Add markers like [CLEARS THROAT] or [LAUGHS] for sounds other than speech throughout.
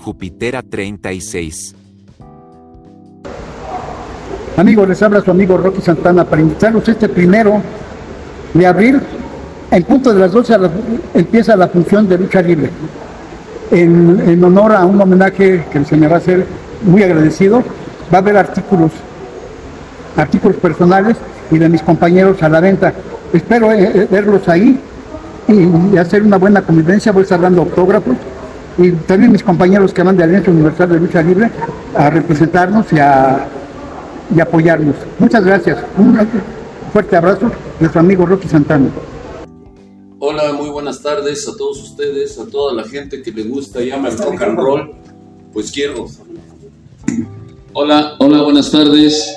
Jupitera 36. Amigos, les habla su amigo Rocky Santana para invitarlos este primero de abril. En punto de las 12 a las- empieza la función de lucha libre. En, en honor a un homenaje que se me va a hacer muy agradecido, va a haber artículos, artículos personales y de mis compañeros a la venta. Espero eh, eh, verlos ahí y, y hacer una buena convivencia. Voy a estar dando autógrafos y también mis compañeros que van de Alianza Universal de Lucha Libre a representarnos y a y apoyarnos. Muchas gracias. Un fuerte abrazo su amigo Rocky Santana. Hola, muy buenas tardes a todos ustedes, a toda la gente que le gusta y ama el rock and roll. Pues quiero. Hola, hola, buenas tardes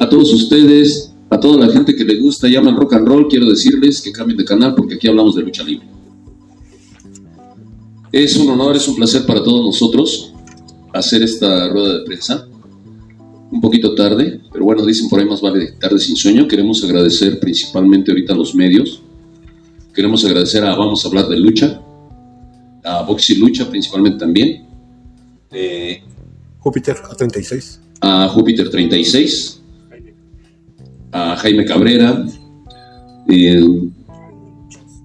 a todos ustedes, a toda la gente que le gusta y ama el rock and roll. Quiero decirles que cambien de canal porque aquí hablamos de lucha libre. Es un honor, es un placer para todos nosotros hacer esta rueda de prensa. Un poquito tarde, pero bueno, dicen por ahí más vale tarde sin sueño. Queremos agradecer principalmente ahorita a los medios, Queremos agradecer a Vamos a hablar de lucha, a Boxy Lucha principalmente también, eh, Júpiter A36. a Júpiter 36, a Jaime Cabrera, eh,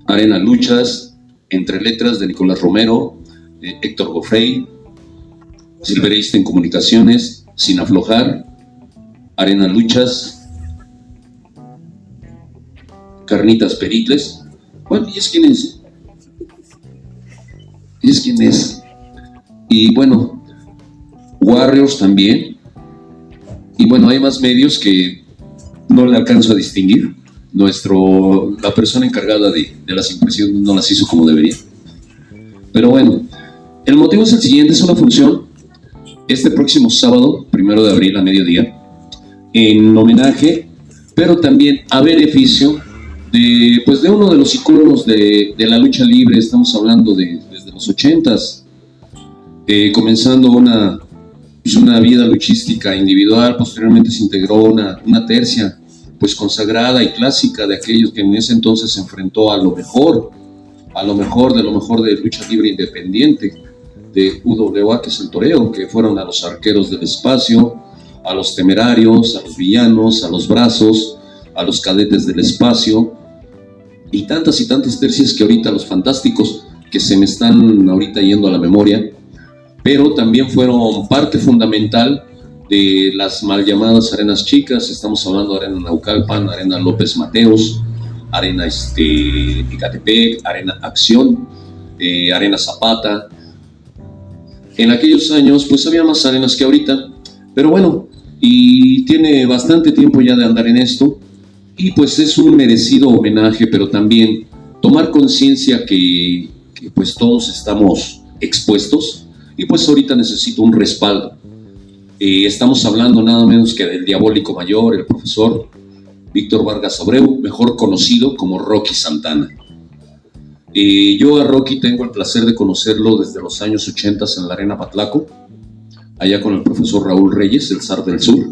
Arena Luchas, Entre Letras de Nicolás Romero, eh, Héctor Goffrey, Silverista en Comunicaciones, Sin Aflojar, Arena Luchas, Carnitas Pericles. Bueno, ¿y es quién es? ¿Y es quién es? Y bueno, Warriors también. Y bueno, hay más medios que no le alcanzo a distinguir. Nuestro, la persona encargada de, las impresiones no las hizo como debería. Pero bueno, el motivo es el siguiente, es una función este próximo sábado, primero de abril a mediodía, en homenaje, pero también a beneficio de, pues de uno de los iconos de, de la lucha libre, estamos hablando de desde los ochentas, eh, comenzando una, pues una vida luchística individual, posteriormente se integró una, una tercia pues consagrada y clásica de aquellos que en ese entonces se enfrentó a lo mejor, a lo mejor de lo mejor de lucha libre independiente de UWA, que es el toreo, que fueron a los arqueros del espacio, a los temerarios, a los villanos, a los brazos, a los cadetes del espacio, y tantas y tantas tercias que ahorita los fantásticos, que se me están ahorita yendo a la memoria, pero también fueron parte fundamental de las mal llamadas arenas chicas, estamos hablando de Arena Naucalpan, Arena López Mateos, Arena este, Icatepec, Arena Acción, eh, Arena Zapata. En aquellos años pues había más arenas que ahorita, pero bueno, y tiene bastante tiempo ya de andar en esto, y pues es un merecido homenaje, pero también tomar conciencia que, que pues todos estamos expuestos, y pues ahorita necesito un respaldo. Eh, estamos hablando nada menos que del diabólico mayor, el profesor Víctor Vargas Abreu, mejor conocido como Rocky Santana. Eh, yo a Rocky tengo el placer de conocerlo desde los años 80 en la Arena Patlaco, allá con el profesor Raúl Reyes, el zar del sur.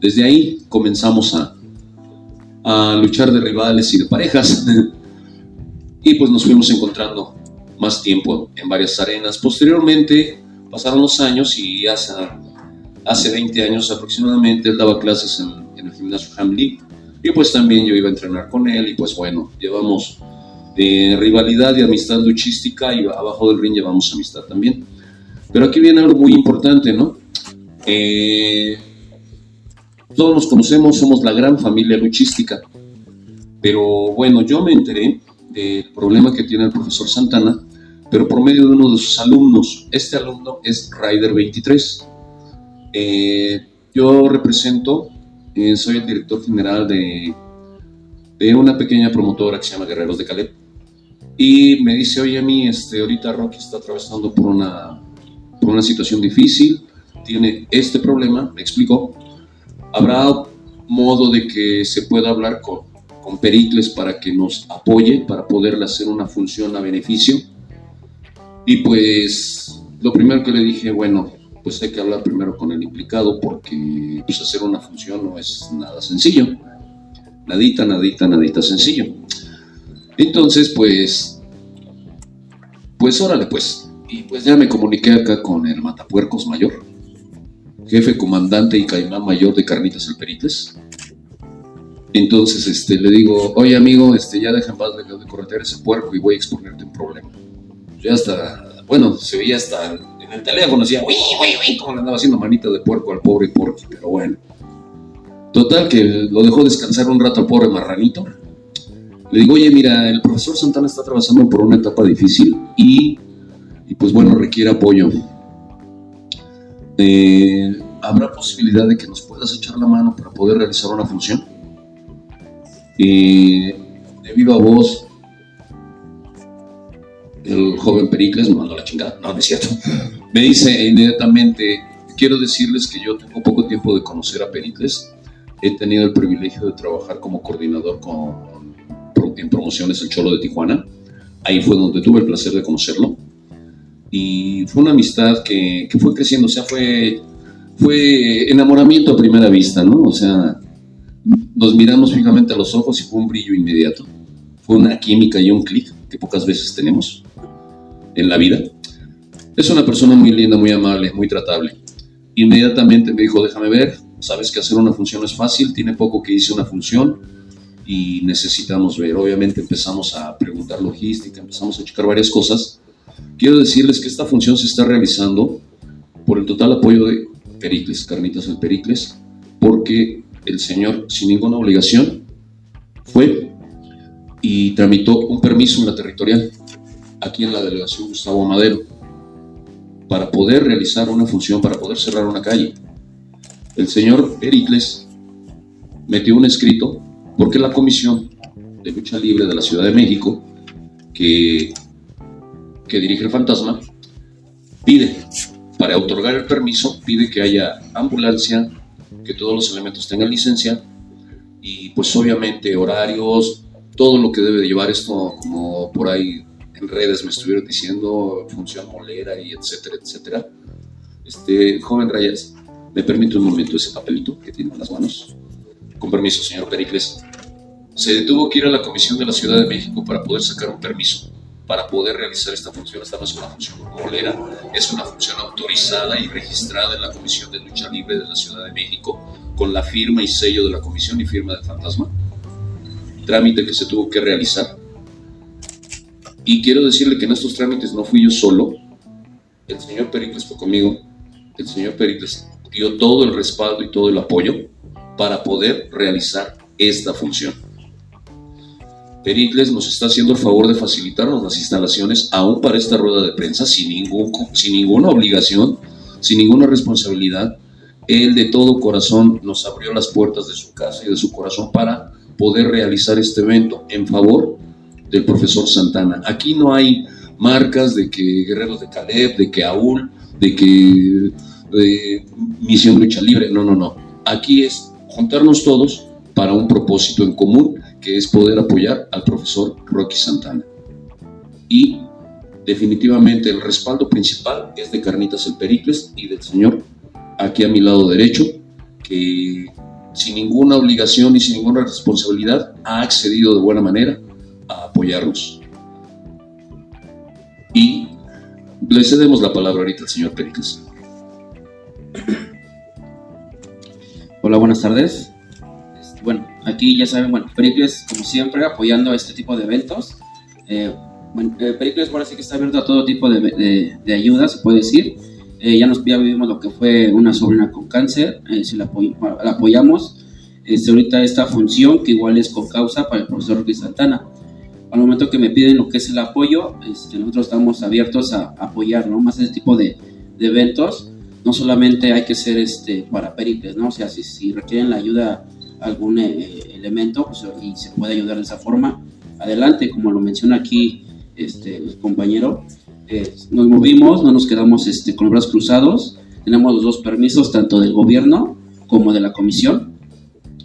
Desde ahí comenzamos a, a luchar de rivales y de parejas. [LAUGHS] y pues nos fuimos encontrando más tiempo en varias arenas. Posteriormente pasaron los años y hace, hace 20 años aproximadamente él daba clases en, el gimnasio Hamley y pues también yo iba a entrenar con él y pues bueno, llevamos eh, rivalidad y amistad luchística y abajo del ring llevamos amistad también. Pero aquí viene algo muy importante, ¿no? Eh, todos nos conocemos, somos la gran familia luchística. Pero bueno, yo me enteré del problema que tiene el profesor Santana, pero por medio de uno de sus alumnos. Este alumno es Rider 23. Eh, yo represento, eh, soy el director general de, de una pequeña promotora que se llama Guerreros de Caleb. Y me dice, oye, a mí, este, ahorita Rocky está atravesando por una, por una situación difícil, tiene este problema, me explicó. ¿Habrá modo de que se pueda hablar con, con Pericles para que nos apoye, para poderle hacer una función a beneficio? Y pues lo primero que le dije, bueno, pues hay que hablar primero con el implicado porque pues, hacer una función no es nada sencillo. Nadita, nadita, nadita sencillo. Entonces, pues, pues órale, pues. Y pues ya me comuniqué acá con el Matapuercos Mayor, jefe comandante y caimán mayor de Carnitas El Perites. Entonces este, le digo, oye amigo, este, ya deja en paz de, de corretear ese puerco y voy a exponerte un problema. Ya hasta, bueno, se veía hasta el teléfono, decía, uy, uy, uy, como le andaba haciendo manita de puerco al pobre porqui, pero bueno. Total, que lo dejó descansar un rato al pobre marranito. Le digo, oye, mira, el profesor Santana está atravesando por una etapa difícil y, y pues bueno, requiere apoyo. Eh, ¿Habrá posibilidad de que nos puedas echar la mano para poder realizar una función? Eh, de viva voz, el joven Pericles me mandó la chingada, no, no es cierto. Me dice inmediatamente, quiero decirles que yo tengo poco tiempo de conocer a Pericles, he tenido el privilegio de trabajar como coordinador con, en promociones El Cholo de Tijuana, ahí fue donde tuve el placer de conocerlo, y fue una amistad que, que fue creciendo, o sea, fue, fue enamoramiento a primera vista, ¿no? O sea, nos miramos fijamente a los ojos y fue un brillo inmediato, fue una química y un clic que pocas veces tenemos en la vida. Es una persona muy linda, muy amable, muy tratable. Inmediatamente me dijo, déjame ver, sabes que hacer una función es fácil, tiene poco que hice una función y necesitamos ver. Obviamente empezamos a preguntar logística, empezamos a checar varias cosas. Quiero decirles que esta función se está realizando por el total apoyo de Pericles, Carnitas el Pericles, porque el señor, sin ninguna obligación, fue y tramitó un permiso en la territorial aquí en la delegación Gustavo Madero, para poder realizar una función, para poder cerrar una calle. El señor Pericles metió un escrito porque la Comisión de Lucha Libre de la Ciudad de México, que, que dirige el fantasma, pide, para otorgar el permiso, pide que haya ambulancia, que todos los elementos tengan licencia y pues obviamente horarios, todo lo que debe llevar esto como por ahí en redes me estuvieron diciendo función molera y etcétera, etcétera. Este, joven Rayas, ¿me permite un momento ese papelito que tiene en las manos? Con permiso, señor Pericles. Se detuvo que ir a la Comisión de la Ciudad de México para poder sacar un permiso, para poder realizar esta función. Esta no es una función molera, es una función autorizada y registrada en la Comisión de Lucha Libre de la Ciudad de México, con la firma y sello de la Comisión y firma del Fantasma. Trámite que se tuvo que realizar y quiero decirle que en estos trámites no fui yo solo, el señor Pericles fue conmigo, el señor Pericles dio todo el respaldo y todo el apoyo para poder realizar esta función. Pericles nos está haciendo el favor de facilitarnos las instalaciones aún para esta rueda de prensa sin, ningún, sin ninguna obligación, sin ninguna responsabilidad. Él de todo corazón nos abrió las puertas de su casa y de su corazón para poder realizar este evento en favor del profesor Santana. Aquí no hay marcas de que Guerreros de Caleb, de que Aúl, de que Misión Lucha Libre. No, no, no. Aquí es juntarnos todos para un propósito en común, que es poder apoyar al profesor Rocky Santana. Y definitivamente el respaldo principal es de Carnitas el Pericles y del señor aquí a mi lado derecho, que sin ninguna obligación y sin ninguna responsabilidad ha accedido de buena manera a apoyarnos. Y le cedemos la palabra ahorita al señor Pericles. Hola, buenas tardes. Este, bueno, aquí ya saben, bueno, Pericles, como siempre, apoyando este tipo de eventos. Eh, bueno, eh, Pericles, ahora sí que está abierto a todo tipo de, de, de ayuda, se puede decir. Eh, ya, nos, ya vivimos lo que fue una sobrina con cáncer, eh, si la, apoy, la apoyamos. Este, ahorita esta función, que igual es con causa para el profesor Roque Santana al momento que me piden lo que es el apoyo, este, nosotros estamos abiertos a, apoyar, ¿no? Más ese tipo de, de, eventos, no solamente hay que ser este, para pericles, ¿no? O sea, si, si requieren la ayuda algún eh, elemento pues, y se puede ayudar de esa forma, adelante, como lo menciona aquí este, el compañero, eh, nos movimos, no nos quedamos este, con los brazos cruzados, tenemos los dos permisos, tanto del gobierno como de la comisión,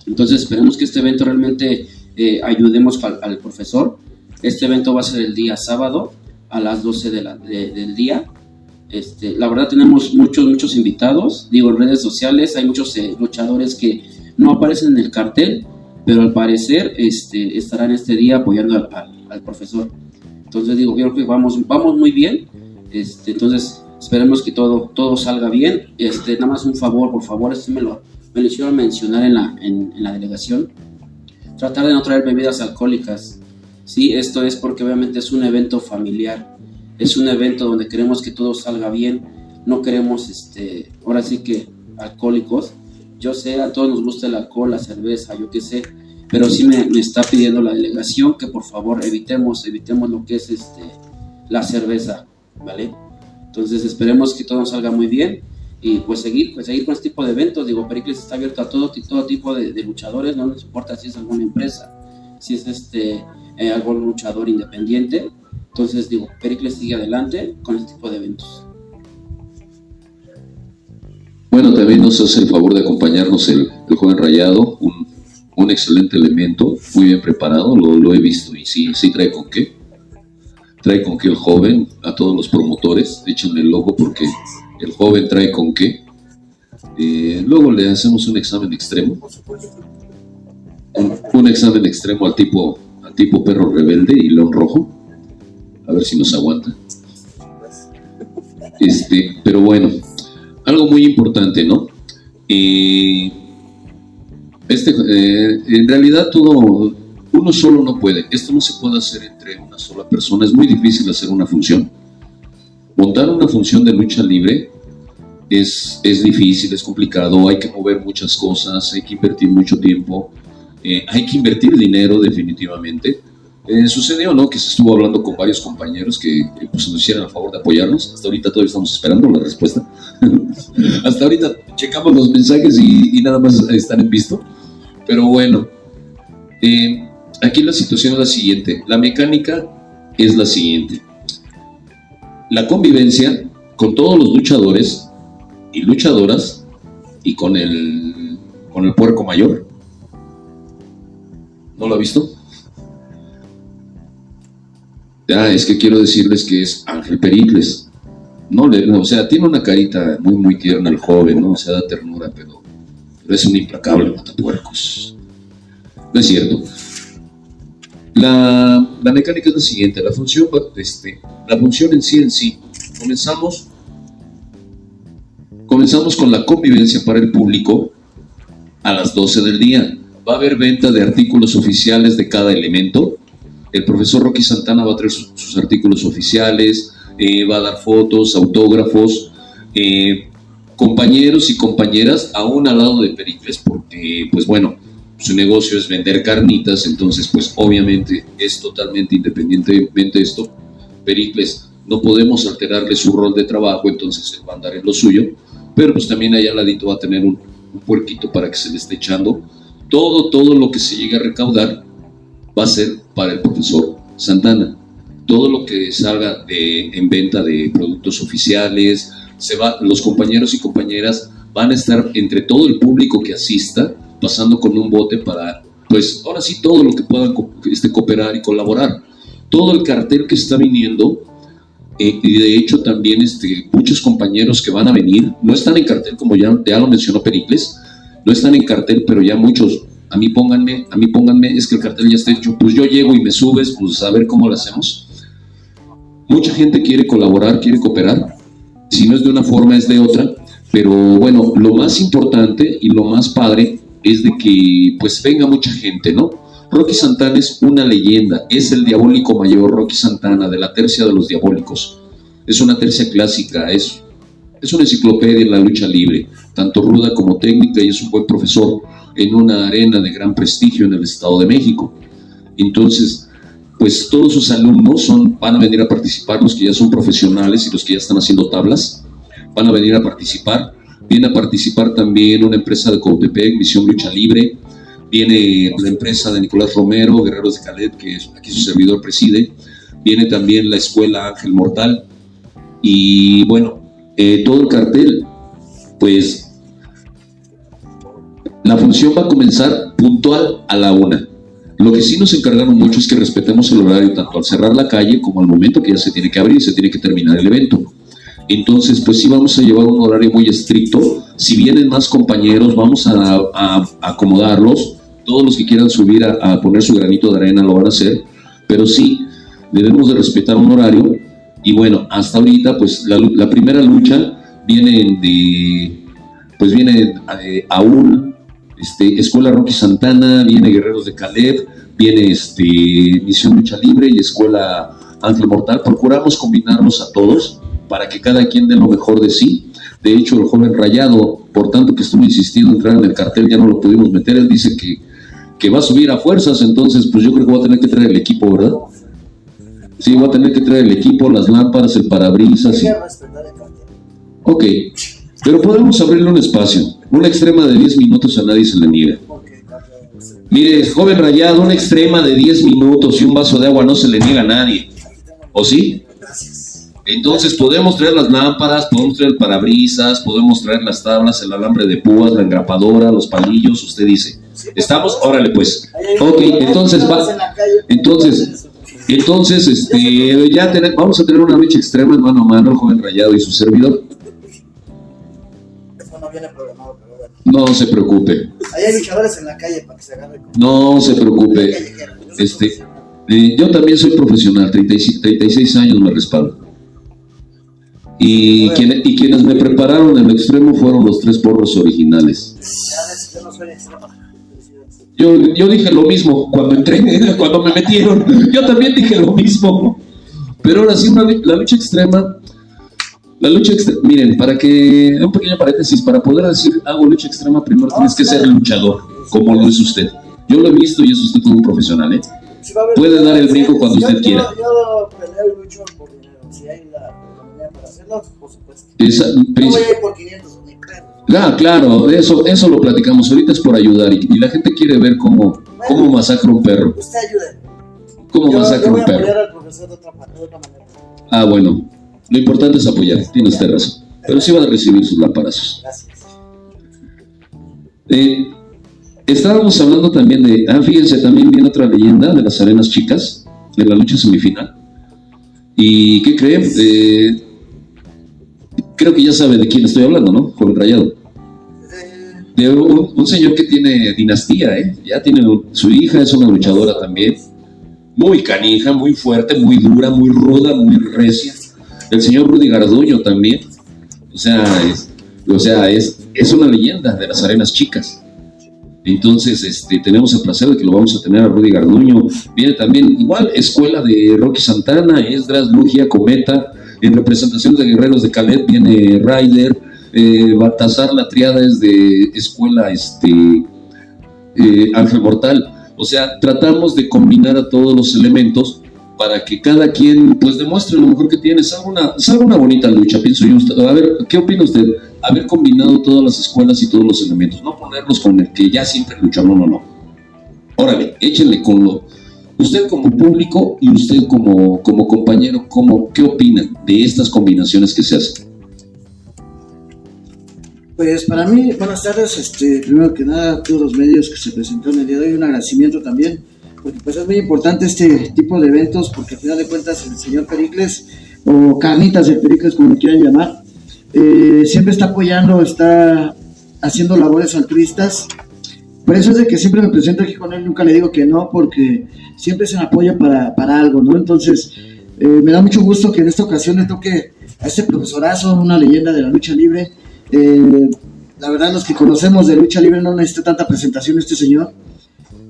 entonces esperemos que este evento realmente eh, ayudemos al, al profesor, este evento va a ser el día sábado a las 12 de la, de, del día. Este, la verdad tenemos muchos, muchos invitados. Digo, en redes sociales hay muchos eh, luchadores que no aparecen en el cartel, pero al parecer este, estarán este día apoyando al, al, al, profesor. Entonces digo, creo que vamos, vamos muy bien. Este, entonces, esperemos que todo, todo salga bien. Este, nada más un favor, por favor, esto me lo, me lo hicieron mencionar en la, en, en la delegación. Tratar de no traer bebidas alcohólicas. Sí, esto es porque obviamente es un evento familiar. Es un evento donde queremos que todo salga bien. No queremos, este, ahora sí que alcohólicos. Yo sé, a todos nos gusta el alcohol, la cerveza, yo qué sé, pero sí me, me está pidiendo la delegación que por favor evitemos, evitemos lo que es este, la cerveza, ¿vale? Entonces esperemos que todo salga muy bien y pues seguir, pues seguir con este tipo de eventos. Digo, Pericles está abierto a todo, todo tipo de, de luchadores, no nos importa si es alguna empresa, si es este eh, algún luchador independiente. Entonces digo, Pericles sigue adelante con este tipo de eventos. Bueno, también nos hace el favor de acompañarnos el, el joven Rayado, un, un excelente elemento, muy bien preparado, lo, he visto y sí, sí trae con qué. Trae con qué el joven, a todos los promotores, échenle el logo porque el joven trae con qué. Eh, luego le hacemos un examen extremo, un, un examen extremo al tipo, al tipo perro rebelde y león rojo, a ver si nos aguanta. Este, pero bueno, algo muy importante, ¿no? Eh, este, eh, en realidad todo, uno solo no puede. Esto no se puede hacer entre una sola persona. Es muy difícil hacer una función. Montar una función de lucha libre es, es difícil, es complicado. Hay que mover muchas cosas, hay que invertir mucho tiempo, eh, hay que invertir dinero definitivamente. Eh, sucedió, ¿no? Que se estuvo hablando con varios compañeros que, que, pues, nos hicieran a favor de apoyarnos. Hasta ahorita todavía estamos esperando la respuesta. [LAUGHS] Hasta ahorita checamos los mensajes y, y, nada más están en visto. Pero bueno, eh, aquí la situación es la siguiente. La mecánica es la siguiente. La convivencia con todos los luchadores y luchadoras y con el, con el puerco mayor. ¿No lo ha visto? Ah, es que quiero decirles que es Ángel Pericles. O sea, tiene una carita muy, muy tierna el joven, ¿no? O sea, da ternura, pero, es un implacable matapuercos. No es cierto. La, la, mecánica es la siguiente, la función, este, la función en sí en sí, comenzamos, comenzamos con la convivencia para el público a las 12 del día. Va a haber venta de artículos oficiales de cada elemento, el profesor Rocky Santana va a traer sus, sus artículos oficiales, eh, va a dar fotos, autógrafos, eh, compañeros y compañeras aún al lado de Pericles, porque, pues bueno, su negocio es vender carnitas, entonces, pues obviamente es totalmente independientemente de esto. Pericles, no podemos alterarle su rol de trabajo, entonces él va a andar en lo suyo, pero pues también allá al ladito va a tener un, un puerquito para que se le esté echando. Todo, todo lo que se llegue a recaudar va a ser para el profesor Santana. Todo lo que salga de, en venta de productos oficiales, se va, los compañeros y compañeras van a estar entre todo el público que asista, pasando con un bote para, pues ahora sí, todo lo que puedan este, cooperar y colaborar. Todo el cartel que está viniendo, eh, y de hecho también este, muchos compañeros que van a venir, no están en cartel como ya, ya lo mencionó Pericles, no están en cartel, pero ya muchos a mí pónganme, a mí pónganme, es que el cartel ya está hecho, pues yo llego y me subes, pues a ver cómo lo hacemos. Mucha gente quiere colaborar, quiere cooperar, si no es de una forma es de otra, pero bueno, lo más importante y lo más padre es de que pues venga mucha gente, ¿no? Rocky Santana es una leyenda, es el diabólico mayor Rocky Santana de la tercia de los diabólicos. Es una tercia clásica, es, es una enciclopedia en la lucha libre, tanto ruda como técnica y es un buen profesor en una arena de gran prestigio en el Estado de México. Entonces, pues todos sus alumnos son, van a venir a participar, los que ya son profesionales y los que ya están haciendo tablas, van a venir a participar. Viene a participar también una empresa de Coatepec, Misión Lucha Libre, viene la empresa de Nicolás Romero, Guerreros de Calet, que aquí su servidor preside, viene también la escuela Ángel Mortal, y bueno, eh, todo el cartel, pues la función va a comenzar puntual a la una. Lo que sí nos encargaron mucho es que respetemos el horario tanto al cerrar la calle como al momento que ya se tiene que abrir, se tiene que terminar el evento. Entonces, pues sí vamos a llevar un horario muy estricto. Si vienen más compañeros, vamos a, acomodarlos. Todos los que quieran subir a, poner su granito de arena lo van a hacer. Pero sí, debemos de respetar un horario Y bueno, hasta ahorita, pues la, la primera lucha viene de, pues viene de AUL, este, Escuela Rocky Santana, viene Guerreros de Caleb, viene este, Misión Lucha Libre y Escuela Ángel Mortal. Procuramos combinarlos a todos para que cada quien dé lo mejor de sí. De hecho, el joven Rayado, por tanto que estuvo insistiendo en entrar en el cartel, ya no lo pudimos meter. Él dice que, que va a subir a fuerzas, entonces pues yo creo que voy a tener que traer el equipo, ¿verdad? Sí, voy a tener que traer el equipo, las lámparas, el parabrisas. y- Ok, pero podemos abrirle un espacio. Una extrema de 10 minutos a nadie se le niega. Mire, joven rayado, una extrema de 10 minutos y un vaso de agua no se le niega a nadie. ¿O sí? Entonces podemos traer las lámparas, podemos traer parabrisas, podemos traer las tablas, el alambre de púas, la engrapadora, los palillos, usted dice. ¿Estamos? Órale pues. Ok, entonces. Entonces, entonces, este, ya tener- vamos a tener una lucha extrema mano a mano, joven rayado y su servidor. Eso no viene. No se preocupe, Ahí hay luchadores en la calle para que se agarre con no se preocupe. Este, eh, yo también soy profesional, 36, 36 años me respaldo. Y, quien- y quienes me prepararon en el extremo fueron los tres porros originales. Yo. Yo, dije lo mismo cuando entré, [LAUGHS] cuando me metieron. Yo también dije lo mismo. Pero ahora sí, la lucha extrema. La lucha extrema. Miren, para que. Un pequeño paréntesis. Para poder decir hago lucha extrema, primero tienes que ser luchador, como lo es usted. Yo lo he visto y es usted todo un profesional, ¿eh? Puede dar el brinco cuando usted quiera. Yo peleo y lucho por dinero. Si hay la oportunidad para hacerlo, por supuesto. Esa- No voy a ir por 500 ni pesos. Ah, claro, eso, eso lo platicamos. Ahorita es por ayudar y, y la gente quiere ver cómo, cómo masacra un perro. Usted ayude. Cómo Yo, masacra yo voy un perro. apoyar al profesor de otra, ma- de otra manera. Ah, bueno. Lo importante es apoyar, tiene usted razón. Pero sí van a recibir sus lamparazos. Gracias. Eh, estábamos hablando también de. Ah, fíjense, también viene otra leyenda de las arenas chicas, de la lucha semifinal. ¿Y qué creen? Eh, creo que ya sabe de quién estoy hablando, ¿no? Joven Rayado. De un, un señor que tiene dinastía, ¿eh? Ya tiene su hija, es una luchadora también. Muy canija, muy fuerte, muy dura, muy ruda, muy recia. El señor Rudy Garduño también. O sea, es, o sea, es, es una leyenda de las arenas chicas. Entonces, este, tenemos el placer de que lo vamos a tener a Rudy Garduño. Viene también, igual, escuela de Rocky Santana, Esdras, Lugia, Cometa. En representación de Guerreros de Caleb viene Ryder. Eh, Baltasar, la triada es de escuela este, eh, Ángel Mortal. O sea, tratamos de combinar a todos los elementos para que cada quien pues demuestre lo mejor que tiene. Salga una, salga una bonita lucha, pienso yo. Usted- A ver, ¿qué opina usted? Haber combinado todas las escuelas y todos los elementos, no ponerlos con el que ya siempre luchó, no, no, no. Órale, échenle con lo... Usted como público y usted como, como compañero, ¿cómo, ¿qué opinan de estas combinaciones que se hacen? Pues para mí, buenas tardes. Este, primero que nada, a todos los medios que se presentaron el día de hoy, un agradecimiento también, pues es muy importante este tipo de eventos, porque al final de cuentas el señor Pericles, o Carnitas del Pericles, como quieran llamar, eh, siempre está apoyando, está haciendo labores altruistas. Por eso es de que siempre me presento aquí con él, nunca le digo que no, porque siempre se me apoya para, para algo, ¿no? Entonces, eh, me da mucho gusto que en esta ocasión le toque a este profesorazo, una leyenda de la lucha libre. Eh, la verdad, los que conocemos de lucha libre no necesita tanta presentación este señor,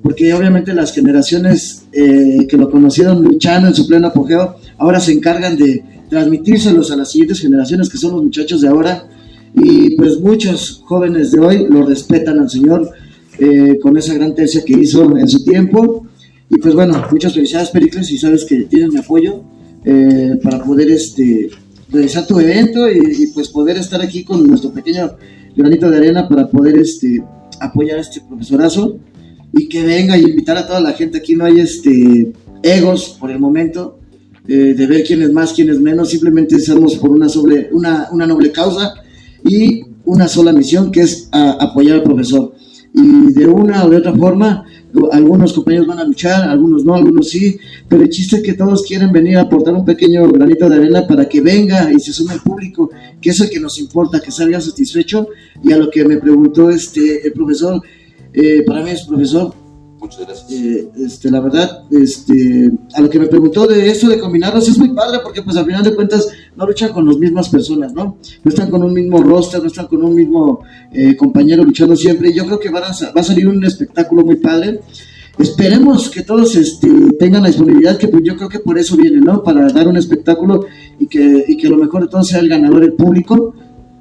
porque obviamente las generaciones eh, que lo conocieron luchando en su pleno apogeo, ahora se encargan de transmitírselos a las siguientes generaciones, que son los muchachos de ahora, y pues muchos jóvenes de hoy lo respetan al señor eh, con esa gran tercia que hizo en su tiempo. Y pues bueno, muchas felicidades Pericles y sabes que tienes mi apoyo eh, para poder este, realizar tu evento y, y, pues poder estar aquí con nuestro pequeño granito de arena para poder este, apoyar a este profesorazo y que venga y invitar a toda la gente. Aquí no hay este, egos por el momento eh, de ver quién es más, quién es menos, simplemente estamos por una, sobre, una, una noble causa y una sola misión que es a, apoyar al profesor. Y de una o de otra forma, algunos compañeros van a luchar, algunos no, algunos sí, pero el chiste es que todos quieren venir a aportar un pequeño granito de arena para que venga y se sume el público, que es el que nos importa, que salga satisfecho. Y a lo que me preguntó este el profesor, eh, para mí es profesor, Muchas gracias. Eh, este, la verdad, este, a lo que me preguntó de eso de combinarlos es muy padre porque pues al final de cuentas no luchan con las mismas personas, ¿no? No están con un mismo roster, no están con un mismo eh, compañero luchando siempre. Yo creo que van a, va a salir un espectáculo muy padre. Esperemos que todos este, tengan la disponibilidad, que pues yo creo que por eso vienen, ¿no? Para dar un espectáculo y que, y que lo mejor de todo sea el ganador, el público.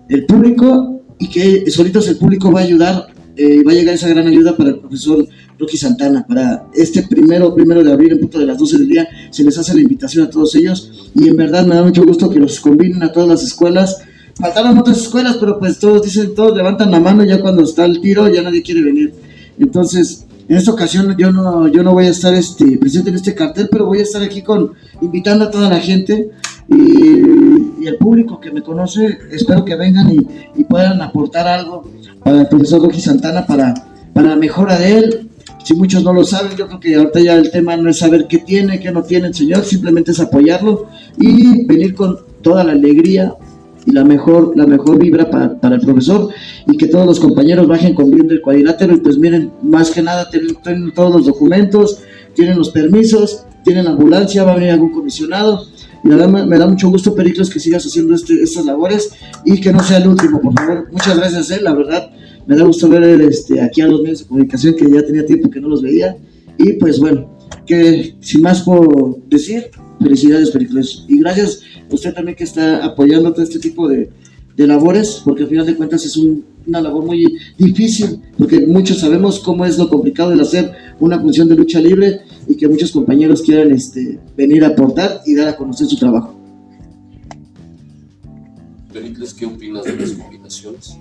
El público y que solitos el público va a ayudar, eh, va a llegar esa gran ayuda para el profesor Rocky Santana. Para este primero, primero de abril, en punto de las 12 del día, se les hace la invitación a todos ellos y en verdad me da mucho gusto que los combinen a todas las escuelas. Faltaron otras escuelas, pero pues todos dicen, todos levantan la mano ya cuando está el tiro, ya nadie quiere venir. Entonces, en esta ocasión yo no, yo no voy a estar este, presente en este cartel, pero voy a estar aquí con invitando a toda la gente y, y el público que me conoce. Espero que vengan y, y puedan aportar algo para el profesor Rocky Santana para, para la mejora de él. Si muchos no lo saben, yo creo que ahorita ya el tema no es saber qué tiene, qué no tiene el señor, simplemente es apoyarlo y venir con toda la alegría y la mejor, la mejor vibra para, para el profesor y que todos los compañeros bajen con bien del cuadrilátero y pues miren, más que nada tienen, tienen todos los documentos, tienen los permisos, tienen ambulancia, va a venir algún comisionado me, me da mucho gusto Pericles que sigas haciendo este, estas labores y que no sea el último, por favor. Muchas gracias, eh, la verdad. Me da gusto ver este, aquí a los medios de comunicación que ya tenía tiempo que no los veía. Y pues bueno, que sin más por decir, felicidades Pericles. Y gracias a usted también que está apoyando todo este tipo de, de labores, porque al final de cuentas es un- una labor muy difícil, porque muchos sabemos cómo es lo complicado de hacer una función de lucha libre y que muchos compañeros quieran este, venir a aportar y dar a conocer su trabajo. Pericles, ¿qué opinas de las combinaciones?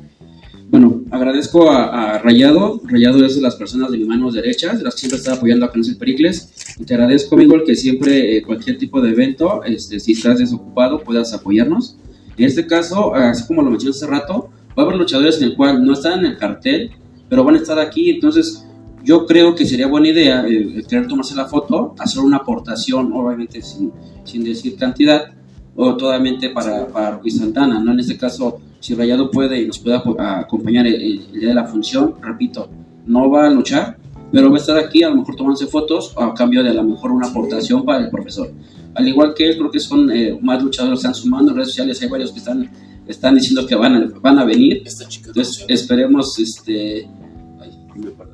Bueno, agradezco a, a Rayado. Rayado es de las personas de mis manos derechas, de las que siempre está apoyando a Canal Pericles. Y te agradezco, amigo, el que siempre, eh, cualquier tipo de evento, este, si estás desocupado, puedas apoyarnos. En este caso, así como lo mencioné hace rato, va a haber luchadores en el cual no están en el cartel, pero van a estar aquí. Entonces, yo creo que sería buena idea eh, el querer tomarse la foto, hacer una aportación, obviamente sin, sin decir cantidad, o totalmente para, para Luis Santana, ¿no? En este caso, si Rayado puede y nos puede acompañar el, el día de la función, repito, no va a luchar, pero va a estar aquí, a lo mejor tomándose fotos, a cambio de a lo mejor una aportación para el profesor. Al igual que él, creo que son eh, más luchadores que están sumando en redes sociales, hay varios que están, están diciendo que van a, van a venir, entonces esperemos, este.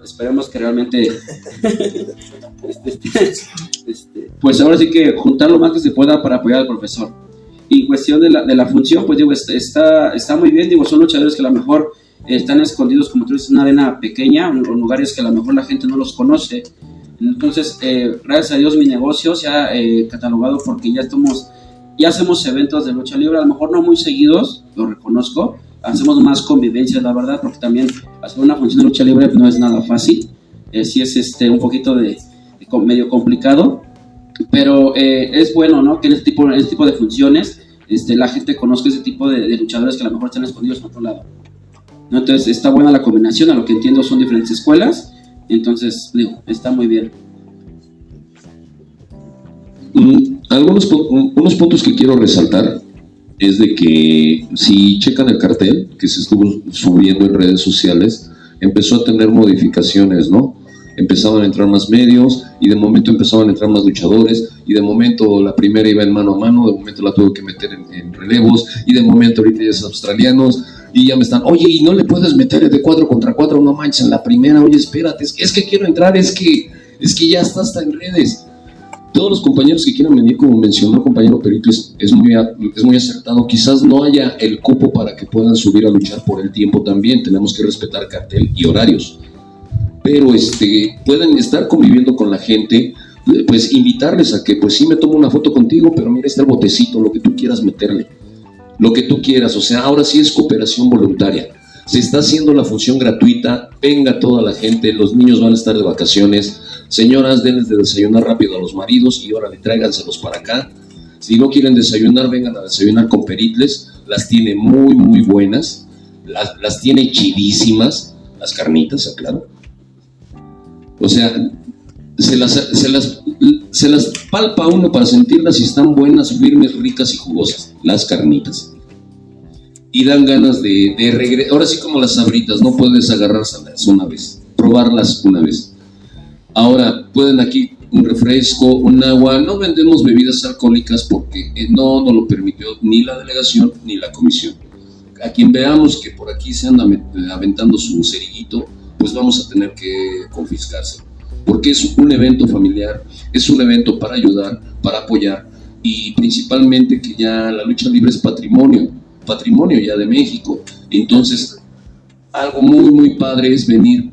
Esperemos que realmente, [LAUGHS] este, este, pues ahora sí que juntar lo más que se pueda para apoyar al profesor. Y cuestión de la, de la función, pues digo, está- está, muy bien, digo, son luchadores que a lo mejor están escondidos, como tú dices, una arena pequeña, en lugares que a lo mejor la gente no los conoce. Entonces, eh, gracias a Dios mi negocio se ha eh, catalogado porque ya estamos, ya hacemos eventos de lucha libre, a lo mejor no muy seguidos, lo reconozco, hacemos más convivencias, la verdad, porque también hacer una función de lucha libre no es nada fácil, eh, sí es este, un poquito de, de medio complicado, pero eh, es bueno, ¿no? Que en este tipo, este tipo de funciones este, la gente conozca ese tipo de, de luchadores que a lo mejor están escondidos en otro lado. ¿no? Entonces está buena la combinación, a lo que entiendo son diferentes escuelas, entonces digo, está muy bien. Mm, algunos unos puntos que quiero resaltar es de que si checan el cartel que se estuvo subiendo en redes sociales, empezó a tener modificaciones, ¿no? Empezaban a entrar más medios y de momento empezaban a entrar más luchadores y de momento la primera iba en mano a mano, de momento la tuve que meter en, relevos y de momento ahorita ya es australianos y ya me están, oye, y no le puedes meter de cuatro contra cuatro, no manches, en la primera, oye, espérate, es que, es que quiero entrar, es que, es que ya está hasta en redes todos los compañeros que quieran venir, como mencionó el compañero Pericles, es muy, es muy acertado. Quizás no haya el cupo para que puedan subir a luchar por el tiempo también. Tenemos que respetar cartel y horarios. Pero este, pueden estar conviviendo con la gente, pues invitarles a que, pues sí, me tomo una foto contigo, pero mira, está el botecito, lo que tú quieras meterle. Lo que tú quieras. O sea, ahora sí es cooperación voluntaria. Se está haciendo la función gratuita, venga toda la gente, los niños van a estar de vacaciones, señoras, denles de desayunar rápido a los maridos y órale, tráiganselos para acá. Si no quieren desayunar, vengan a desayunar con Pericles, las tiene muy, muy buenas, las, las tiene chidísimas, las carnitas, aclaro. O sea, se las, se, las, se las palpa uno para sentirlas si están buenas, firmes, ricas y jugosas, las carnitas y dan ganas de, de regresar. Ahora sí como las sabritas, no puedes agarrarlas una vez, probarlas una vez. Ahora, pueden aquí un refresco, un agua, no vendemos bebidas alcohólicas porque eh, no nos lo permitió ni la delegación ni la comisión. A quien veamos que por aquí se anda aventando su cerillito, pues vamos a tener que confiscarse. Porque es un evento familiar, es un evento para ayudar, para apoyar y principalmente que ya la lucha libre es patrimonio, patrimonio ya de México. Entonces, algo muy, muy padre es venir,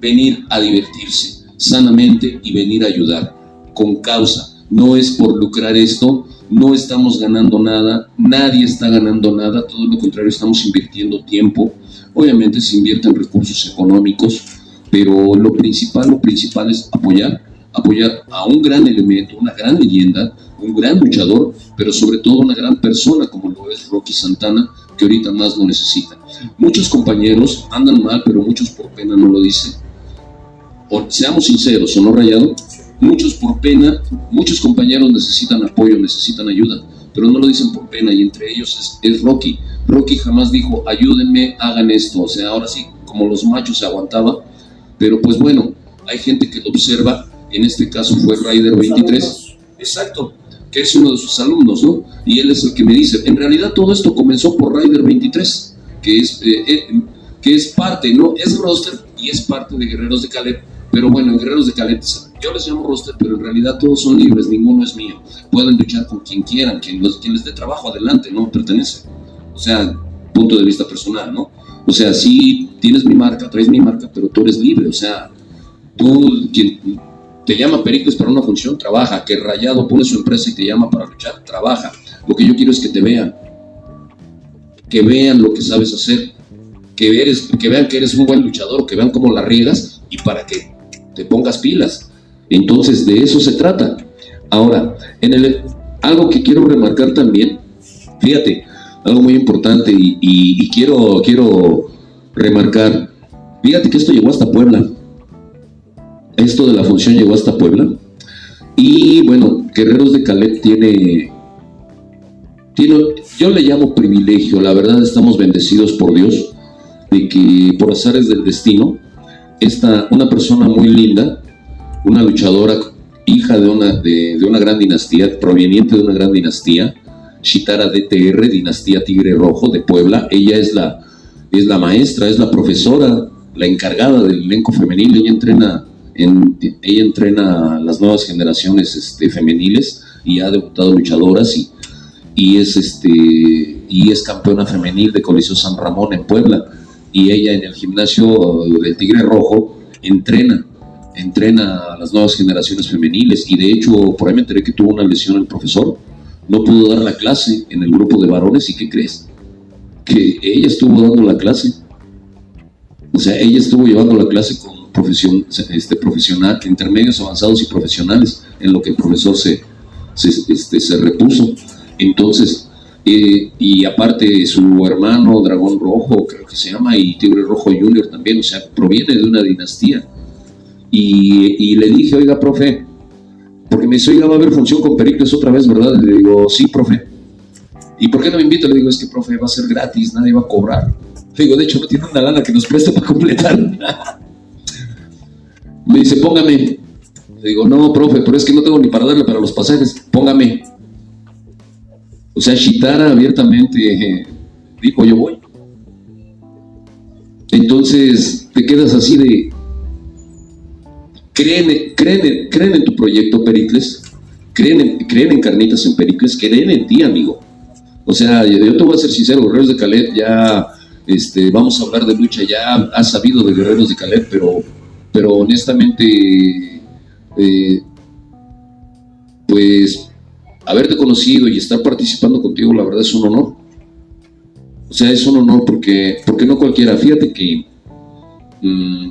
venir a divertirse sanamente y venir a ayudar con causa. No es por lucrar esto, no estamos ganando nada, nadie está ganando nada, todo lo contrario, estamos invirtiendo tiempo. Obviamente se invierten recursos económicos, pero lo principal, lo principal es apoyar, apoyar a un gran elemento, una gran leyenda, un gran luchador, pero sobre todo una gran persona como lo es Rocky Santana, que ahorita más lo necesita. Muchos compañeros andan mal, pero muchos por pena no lo dicen. O, seamos sinceros, ¿o no rayado? Muchos por pena, muchos compañeros necesitan apoyo, necesitan ayuda, pero no lo dicen por pena y entre ellos es, es Rocky. Rocky jamás dijo, ayúdenme, hagan esto. O sea, ahora sí, como los machos se aguantaba, pero pues bueno, hay gente que lo observa, en este caso fue Ryder 23, exacto, que es uno de sus alumnos, ¿no? Y él es el que me dice, en realidad todo esto comenzó por Ryder 23, que es, eh, eh, que es parte, ¿no? Es roster y es parte de Guerreros de Caleb, pero bueno, en Guerreros de Caleb, yo les llamo roster, pero en realidad todos son libres, ninguno es mío. Pueden luchar con quien quieran, quien, los, quien les dé trabajo adelante, no pertenece. O sea, punto de vista personal, ¿no? O sea, sí tienes mi marca, traes mi marca, pero tú eres libre, o sea, tú, quien te llama Pericles para una función, trabaja, que Rayado pone su empresa y te llama para luchar, trabaja. Lo que yo quiero es que te vean, que vean lo que sabes hacer, que, eres, que vean que eres un buen luchador, que vean cómo la riegas y para que te pongas pilas. Entonces, de eso se trata. Ahora, en el, algo que quiero remarcar también, fíjate, algo muy importante y, quiero, quiero remarcar, fíjate que esto llegó hasta Puebla. Esto de la función llegó hasta Puebla. Y bueno, Guerreros de Caleb tiene, tiene, yo le llamo privilegio, la verdad estamos bendecidos por Dios, de que por azares del destino, esta, una persona muy linda, una luchadora, hija de una, de, de una gran dinastía, proveniente de una gran dinastía, Shitara DTR, dinastía Tigre Rojo de Puebla, ella es la, es la maestra, es la profesora, la encargada del elenco femenil, ella entrena, en, ella entrena a las nuevas generaciones este, femeniles y ha debutado luchadoras y, y es este y es campeona femenil de Coliseo San Ramón en Puebla y ella en el gimnasio del Tigre Rojo entrena entrena a las nuevas generaciones femeniles. Y de hecho por ahí me enteré que tuvo una lesión el profesor. No pudo dar la clase en el grupo de varones. Y ¿qué crees? que ella estuvo dando la clase. O sea ella estuvo llevando la clase con profesión, este, profesional intermedios avanzados y profesionales en lo que el profesor se, se, este, se repuso. Entonces eh, y aparte su hermano Dragón Rojo creo que se llama y Tigre Rojo Junior también o sea proviene de una dinastía y, le dije, oiga, profe, porque me dice, oiga, va a haber función con Pericles otra vez, ¿verdad? Le digo, sí, profe. ¿Y por qué no me invita? Le digo, es que, profe, va a ser gratis, nadie va a cobrar. Le digo, de hecho, no tiene una lana que nos preste para completar. [LAUGHS] me dice, póngame. Le digo, no, profe, pero es que no tengo ni para darle para los pasajes. O sea, Shitara abiertamente eh, dijo, yo voy. Entonces, te quedas así de, creen, creen, creen en tu proyecto, Pericles, creen en, creen en Carnitas en Pericles, creen en ti, amigo. O sea, yo te voy a ser sincero, Guerreros de Caleb, ya este, vamos a hablar de lucha, ya has sabido de Guerreros de Caleb, pero, pero honestamente, eh, pues haberte conocido y estar participando contigo, la verdad es un honor. O sea, es un honor porque, porque no cualquiera. Fíjate que mm,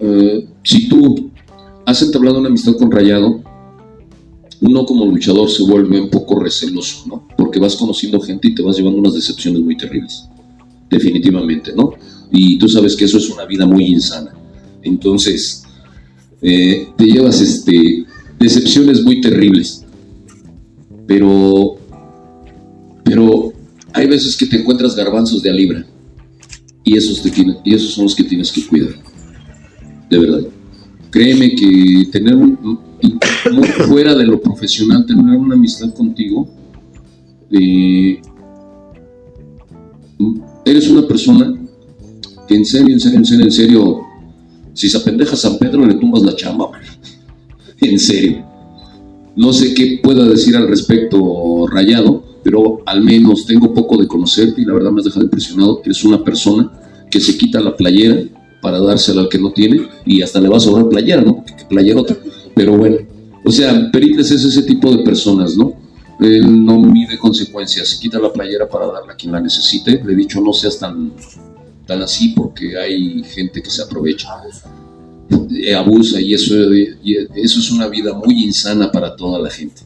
eh, si tú has entablado una amistad con Rayado, uno como luchador se vuelve un poco receloso, ¿no? Porque vas conociendo gente y te vas llevando unas decepciones muy terribles, definitivamente, ¿no? Y tú sabes que eso es una vida muy insana. Entonces, eh, te llevas este, decepciones muy terribles. Pero, pero hay veces que te encuentras garbanzos de a libra y esos, te y esos son los que tienes que cuidar, de verdad. Créeme que tener un, fuera de lo profesional, tener una amistad contigo, eh, eres una persona que en serio, en serio, en serio, en serio, si se apendeja San Pedro le tumbas la chamba, [LAUGHS] en serio. No sé qué pueda decir al respecto, Rayado, pero al menos tengo poco de conocerte y la verdad me has dejado impresionado. Eres una persona que se quita la playera para dársela al que no tiene y hasta le va a sobrar playera, ¿no? Playerota. Pero bueno, o sea, Pericles es ese tipo de personas, ¿no? Él no mide consecuencias, se quita la playera para darla a quien la necesite. Le he dicho, no seas tan, tan así porque hay gente que se aprovecha, abusa y eso, y eso es una vida muy insana para toda la gente.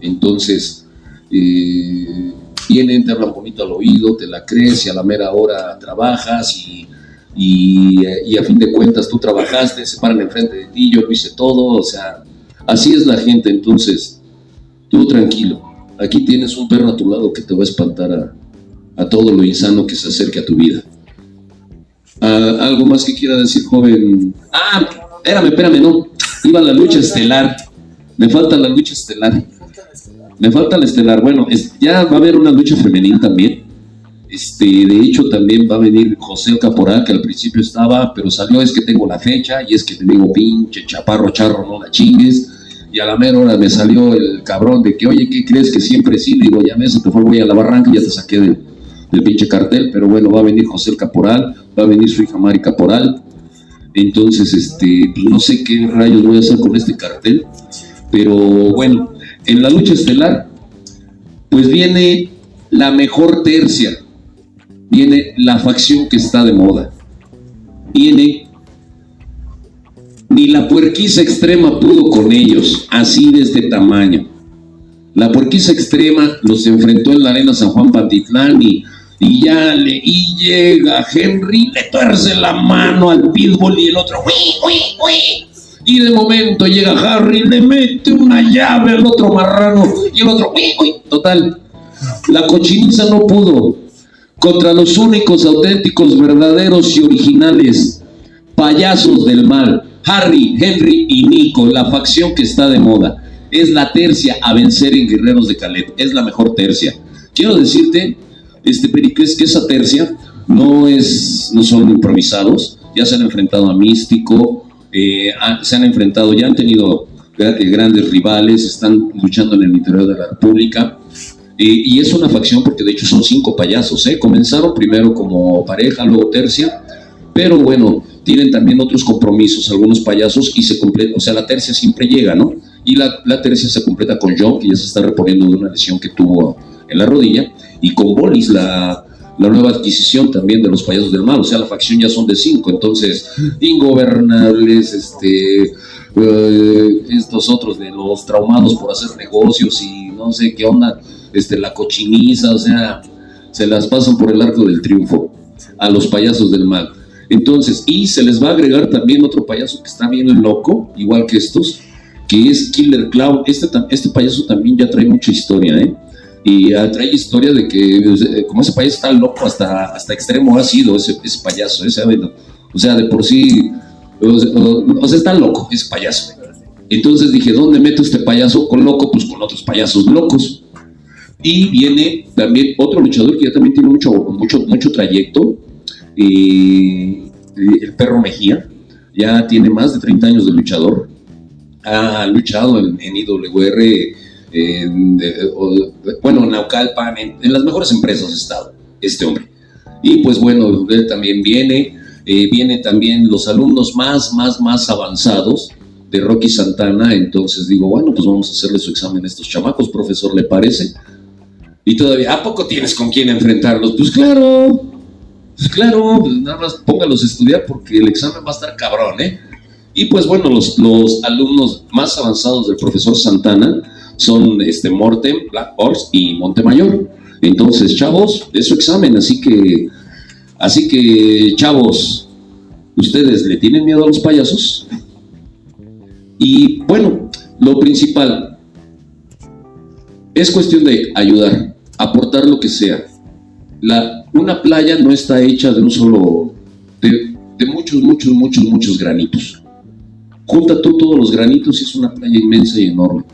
Entonces, eh, vienen, te hablan bonito al oído, te la crees y a la mera hora trabajas y, y, a fin de cuentas tú trabajaste, se paran enfrente de ti, yo lo hice todo, o sea, así es la gente, entonces tú tranquilo, aquí tienes un perro a tu lado que te va a espantar a, a todo lo insano que se acerque a tu vida. Ah, ¿Algo más que quiera decir, joven? Ah, espérame, espérame, no. Iba la lucha estelar. Me falta la lucha estelar. Me falta la estelar. Bueno, ya va a haber una lucha femenina también. Este, de hecho, también va a venir José Caporal, que al principio estaba, pero salió, es que tengo la fecha, y es que te digo, pinche chaparro charro, no la chingues. Y a la mera hora me salió el cabrón de que, oye, ¿qué crees que siempre sí? Digo, ya me se te fue a la barranca y ya te saqué del, del pinche cartel, pero bueno, va a venir José Caporal, va a venir su hija Mari Caporal. Entonces, este, no sé qué rayos voy a hacer con este cartel, pero bueno, en la lucha estelar, pues viene la mejor tercia, viene la facción que está de moda, viene ni la puerquiza extrema pudo con ellos, así de este tamaño. La puerquiza extrema los enfrentó en la arena San Juan Pantitlán y y ya le, y llega Henry, le tuerce la mano al pitbull y el otro, Y de momento llega Harry, le mete una llave al otro marrano y el otro, Total, la cochiniza no pudo contra los únicos auténticos, verdaderos y originales payasos del mal, Harry, Henry y Nico, la facción que está de moda. Es la tercia a vencer en Guerreros de Caleb, es la mejor tercia. Quiero decirte este Pericles, que esa tercia no, es, no son improvisados, ya se han enfrentado a Místico, eh, se han enfrentado, ya han tenido eh, grandes rivales, están luchando en el interior de la República. Eh, y es una facción porque de hecho son cinco payasos, comenzaron primero como pareja, luego tercia, pero bueno, tienen también otros compromisos, algunos payasos, y se completa, o sea, la tercia siempre llega, ¿no? Y la, la tercia se completa con John, que ya se está reponiendo de una lesión que tuvo en la rodilla, y con Bolis, la, nueva adquisición también de los payasos del mal, o sea, la facción ya son de cinco, entonces, ingobernables, este, eh, estos otros de los traumados por hacer negocios y no sé qué onda, este, la cochiniza, o sea, se las pasan por el arco del triunfo a los payasos del mal. Entonces, y se les va a agregar también otro payaso que está bien loco, igual que estos, que es Killer Clown. Este, este payaso también ya trae mucha historia, ¿eh? Y trae historia de que eh, como ese payaso está loco hasta, hasta extremo ha sido ese, payaso, ese, o sea, de por sí, o, sea, está loco ese payaso. Entonces dije, ¿dónde meto este payaso con loco? Pues con otros payasos locos. Y viene también otro luchador que ya también tiene mucho, mucho, mucho trayecto, eh, el perro Mejía, ya tiene más de 30 años de luchador, ha luchado en, en IWR en, bueno, Naucalpan, en, las mejores empresas de Estado, este hombre. Y pues bueno, él también viene, eh, viene también los alumnos más, más, más avanzados de Rocky Santana, entonces digo, bueno, pues vamos a hacerle su examen a estos chamacos, profesor, ¿le parece? Y todavía, ¿a poco tienes con quién enfrentarlos? Pues claro, pues claro, pues nada más póngalos a estudiar porque el examen va a estar cabrón, ¿eh? Y pues bueno, los, los alumnos más avanzados del profesor Santana, son este, Mortem, Black Horse y Montemayor. Entonces, chavos, es su examen, así que, así que, chavos, ¿ustedes le tienen miedo a los payasos? Y bueno, lo principal es cuestión de ayudar, aportar lo que sea. La, una playa no está hecha de un solo, de, de muchos, muchos, muchos, muchos granitos. Junta tú todos los granitos y es una playa inmensa y enorme.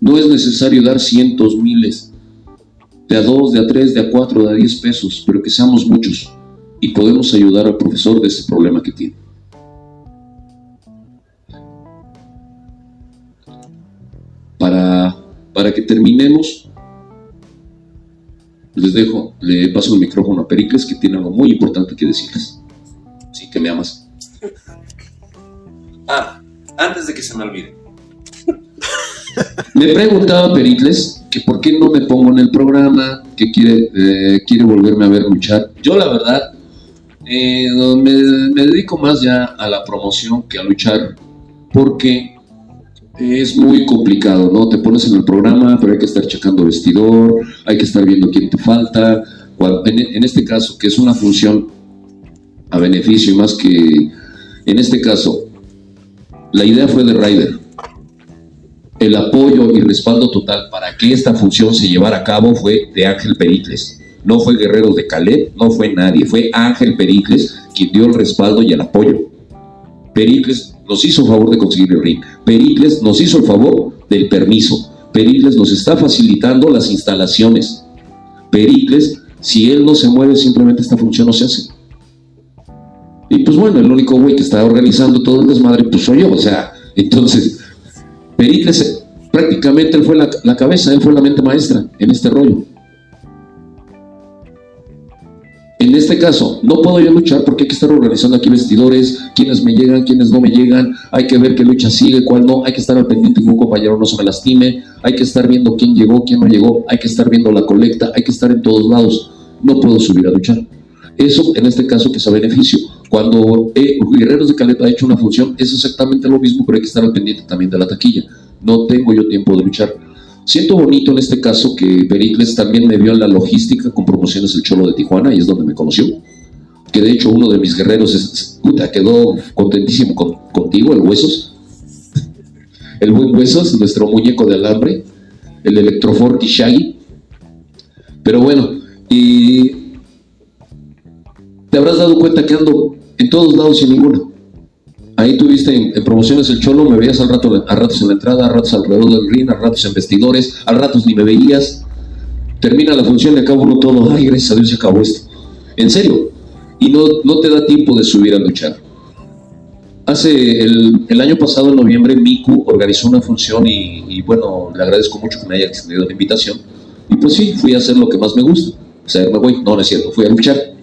No es necesario dar cientos, miles, de a dos, de a tres, de a cuatro, de a diez pesos, pero que seamos muchos y podemos ayudar al profesor de ese problema que tiene. Para, para que terminemos, les dejo, le paso el micrófono a Pericles que tiene algo muy importante que decirles. Sí, que me amas. Ah, antes de que se me olvide. Me preguntaba Pericles que por qué no me pongo en el programa, que quiere, eh, quiere volverme a ver luchar. Yo la verdad eh, me, dedico más ya a la promoción que a luchar, porque es muy complicado, ¿no? Te pones en el programa, pero hay que estar checando vestidor, hay que estar viendo quién te falta. En, en este caso, que es una función a beneficio y más que, en este caso, la idea fue de Ryder. El apoyo y respaldo total para que esta función se llevara a cabo fue de Ángel Pericles. No fue Guerreros de Caleb, no fue nadie, fue Ángel Pericles quien dio el respaldo y el apoyo. Pericles nos hizo el favor de conseguir el ring. Pericles nos hizo el favor del permiso. Pericles nos está facilitando las instalaciones. Pericles, si él no se mueve, simplemente esta función no se hace. Y pues bueno, el único güey que está organizando todo el desmadre, pues soy yo. O sea, entonces, Pericles eh, prácticamente él fue la, la cabeza, él fue la mente maestra en este rollo. En este caso, no puedo yo luchar porque hay que estar organizando aquí vestidores, quiénes me llegan, quiénes no me llegan, hay que ver qué lucha sigue, cuál no, hay que estar al pendiente que un compañero no se me lastime, hay que estar viendo quién llegó, quién no llegó, hay que estar viendo la colecta, hay que estar en todos lados. No puedo subir a luchar. Eso en este caso que es a beneficio. Cuando eh, Guerreros de Caleta ha hecho una función, es exactamente lo mismo, pero hay que estar al pendiente también de la taquilla. No tengo yo tiempo de luchar. Siento bonito en este caso que Pericles también me vio en la logística con promociones El Cholo de Tijuana y es donde me conoció. Que de hecho uno de mis guerreros puta, quedó contentísimo con- contigo, el Huesos. [LAUGHS] El buen Huesos, nuestro muñeco de alambre, el Electroforti Shaggy. Pero bueno, y te habrás dado cuenta que ando en todos lados y en ninguno. Ahí tuviste en, promociones el cholo, me veías al rato, a ratos en la entrada, a ratos alrededor del ring, a ratos en vestidores, a ratos ni me veías. Termina la función y acabo uno todo, ay, gracias a Dios se acabó esto. En serio. Y no, no te da tiempo de subir a luchar. Hace el, el año pasado, en noviembre, Miku organizó una función y, bueno, le agradezco mucho que me haya extendido la invitación. Y pues sí, fui a hacer lo que más me gusta. O sea, me no, no es cierto, fui a luchar.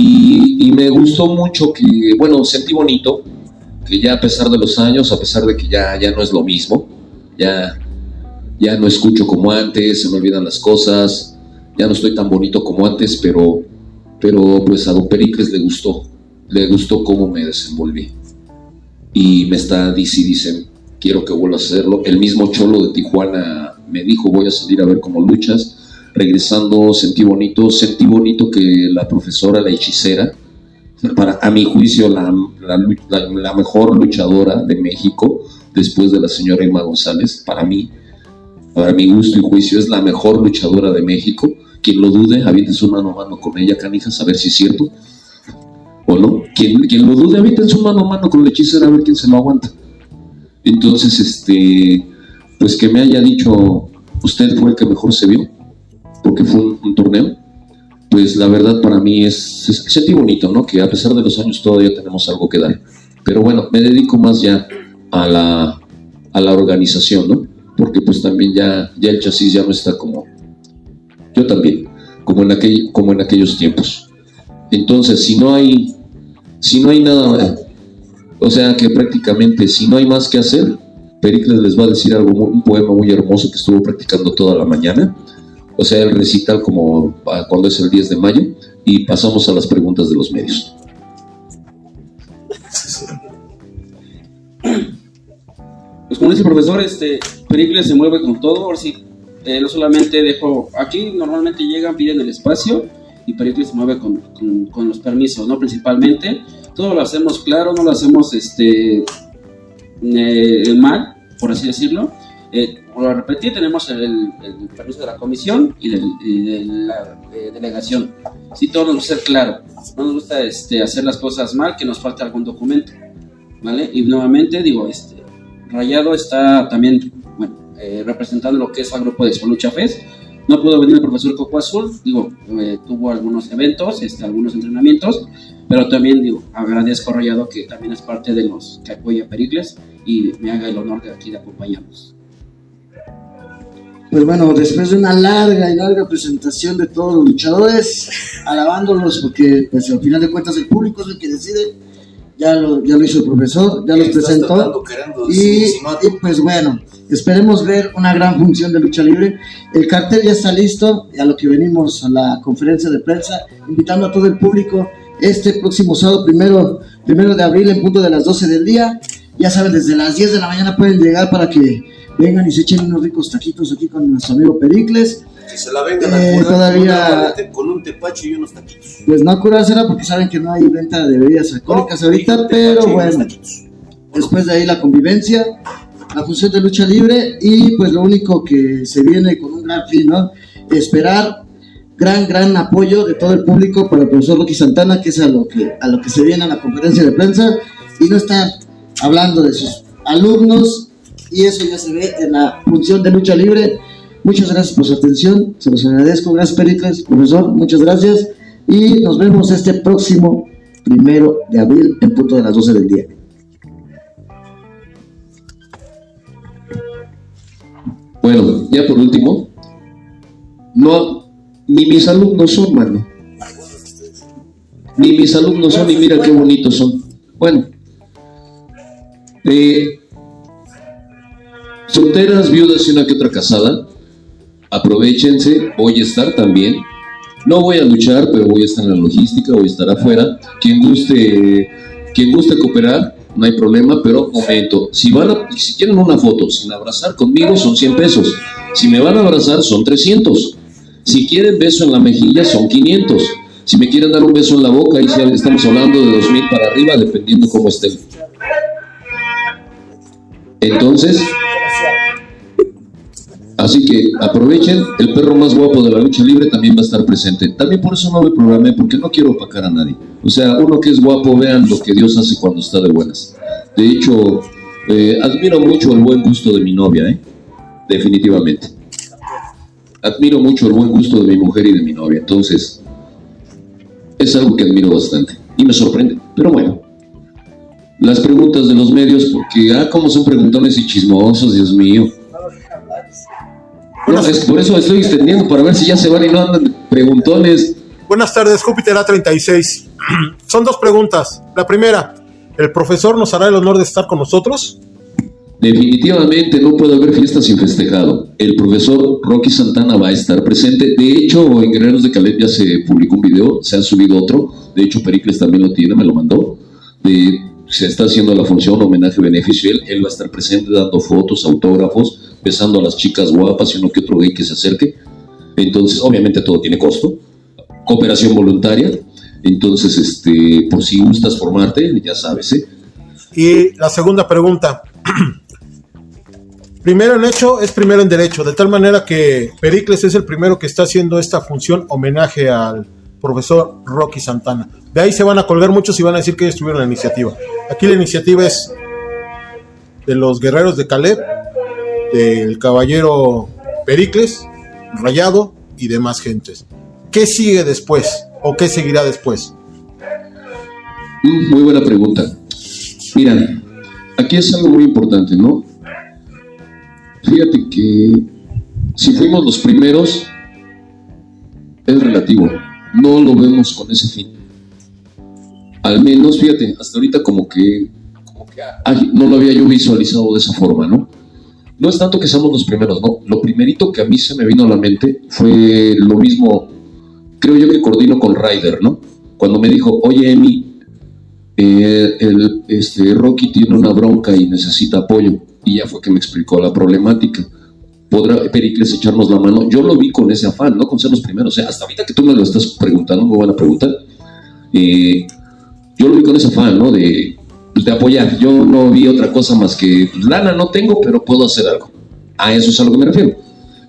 Y, me gustó mucho que, bueno, sentí bonito que ya a pesar de los años, a pesar de que ya, ya no es lo mismo, ya, ya no escucho como antes, se me olvidan las cosas, ya no estoy tan bonito como antes, pero, pero pues a Don Pericles le gustó, le gustó cómo me desenvolví. Y me está, dice, dice, quiero que vuelva a hacerlo. El mismo Cholo de Tijuana me dijo, voy a salir a ver cómo luchas. Regresando, sentí bonito, sentí bonito que la profesora, la hechicera, para, a mi juicio, la, la, mejor luchadora de México, después de la señora Emma González, para mí, para mi gusto y juicio, es la mejor luchadora de México. Quien lo dude, avienten su mano a mano con ella, canijas, a ver si es cierto o no. Quien, quien lo dude, avienten su mano a mano con la hechicera, a ver quién se lo aguanta. Entonces, este, pues que me haya dicho, usted fue el que mejor se vio, porque fue un, un torneo pues la verdad para mí es, es- sentí bonito, ¿no? Que a pesar de los años todavía tenemos algo que dar. Pero bueno, me dedico más ya a la, a la organización, ¿no? Porque pues también ya, ya el chasis ya no está como, yo también, como en, aquel, como en aquellos tiempos. Entonces, si no hay, si no hay nada, o sea que prácticamente si no hay más que hacer, Pericles les va a decir algo, un poema muy hermoso que estuvo practicando toda la mañana o sea, el recital como ah, cuando es el 10 de mayo, y pasamos a las preguntas de los medios. Pues como dice el profesor, este, Pericles se mueve con todo, ahora sí, eh, no solamente dejo, aquí normalmente llegan, piden el espacio y Pericles se mueve con, con- con los permisos, ¿no? Principalmente, todo lo hacemos claro, no lo hacemos este, eh, mal, por así decirlo. Eh, por repetir, tenemos el, el permiso de la comisión y, del- y de la eh, delegación. Sí, todo nos gusta ser claro, no nos gusta este, hacer las cosas mal, que nos falta algún documento. ¿vale? Y nuevamente digo, este, Rayado está también, bueno, eh, representando lo que es el grupo de Lucha Fest. No pudo venir el profesor Coco Azul, digo, eh, tuvo algunos eventos, este, algunos entrenamientos, pero también digo, agradezco a Rayado que también es parte de los que apoya a Pericles y me haga el honor de aquí de acompañarnos. Pues bueno, después de una larga y larga presentación de todos los luchadores, alabándolos porque pues al final de cuentas el público es el que decide, ya lo, ya lo hizo el profesor, ya los presentó y, y, pues bueno, esperemos ver una gran función de lucha libre. El cartel ya está listo y a lo que venimos a la conferencia de prensa, invitando a todo el público este próximo sábado, primero, primero de abril en punto de las 12 del día. Ya saben, desde las 10 de la mañana pueden llegar para que vengan y se echen unos ricos taquitos aquí con nuestro amigo Pericles. Que se la vengan Eh, a curar todavía- con, una- con un tepache y unos taquitos. Pues no a curársela porque saben que no hay venta de bebidas alcohólicas ahorita, Un pero bueno, después de ahí la convivencia, la función de lucha libre y pues lo único que se viene con un gran fin, ¿no? Esperar gran, gran apoyo de todo el público para el profesor Rocky Santana, que es a lo que, a lo que se viene a la conferencia de prensa y no estar hablando de sus alumnos y eso ya se ve en la función de lucha libre. Muchas gracias por su atención, se los agradezco, gracias Pericles, profesor, muchas gracias y nos vemos este próximo primero de abril en punto de las 12 del día. Bueno, ya por último, no, ni mis alumnos son, mano. Ni mis alumnos son, y mira qué bonitos son. Bueno, eh, solteras, viudas y una que otra casada, aprovechense, voy a estar también. No voy a luchar, pero voy a estar en la logística, voy a estar afuera. Quien guste, quien guste cooperar, no hay problema, pero momento, si van si quieren una foto sin abrazar conmigo son 100 pesos. Si me van a abrazar son 300. Si quieren beso en la mejilla son 500. Si me quieren dar un beso en la boca, ahí estamos hablando de 2000 para arriba, dependiendo cómo estén. Entonces, así que aprovechen, el perro más guapo de la lucha libre también va a estar presente. También por eso no me programé, porque no quiero opacar a nadie. O sea, uno que es guapo, vean lo que Dios hace cuando está de buenas. De hecho, eh, admiro mucho el buen gusto de mi novia, ¿eh? definitivamente. Admiro mucho el buen gusto de mi mujer y de mi novia. Entonces, es algo que admiro bastante y me sorprende. Pero bueno, las preguntas de los medios, porque, ah, cómo son preguntones y chismosos, Dios mío. No, es por eso estoy extendiendo, para ver si ya se van y no andan preguntones. Buenas tardes, Júpiter A36. [CLEARS THROAT] Son dos preguntas. La primera, ¿el profesor nos hará el honor de estar con nosotros? Definitivamente no puede haber fiesta sin festejado. El profesor Rocky Santana va a estar presente. De hecho, en Guerreros de Caleb ya se publicó un video, se ha subido otro. De hecho, Pericles también lo tiene, me lo mandó. De- se está haciendo la función homenaje beneficio. Él, él va a estar presente dando fotos, autógrafos, besando a las chicas guapas y uno que otro gay que se acerque. Entonces, obviamente todo tiene costo. Cooperación voluntaria. Entonces, este, por si gustas formarte, ya sabes, ¿eh? Y la segunda pregunta. [CLEARS THROAT] Primero en hecho es primero en derecho, de tal manera que Pericles es el primero que está haciendo esta función homenaje al profesor Rocky Santana. De ahí se van a colgar muchos y van a decir que ellos tuvieron la iniciativa. Aquí la iniciativa es de los guerreros de Caleb, del caballero Pericles, Rayado y demás gentes. ¿Qué sigue después? ¿O qué seguirá después? Mm, Muy buena pregunta. Mira, aquí es algo muy importante, ¿no? Fíjate que si fuimos los primeros, es relativo. No lo vemos con ese fin. Al menos, fíjate, hasta ahorita como que, como que no lo había yo visualizado de esa forma, ¿no? No es tanto que seamos los primeros, no. Lo primerito que a mí se me vino a la mente fue lo mismo, creo yo que coordino con Ryder, ¿no? Cuando me dijo, oye, Emi, eh, el, este, Rocky tiene una bronca y necesita apoyo. Y ya fue que me explicó la problemática. ¿Podrá Pericles echarnos la mano? Yo lo vi con ese afán, no con ser los primeros. O sea, hasta ahorita que tú me lo estás preguntando, me van a preguntar. eh, yo lo vi con ese afán, ¿no? Pues, de apoyar. Yo no vi otra cosa más que pues, lana no tengo, pero puedo hacer algo. A eso es a lo que me refiero.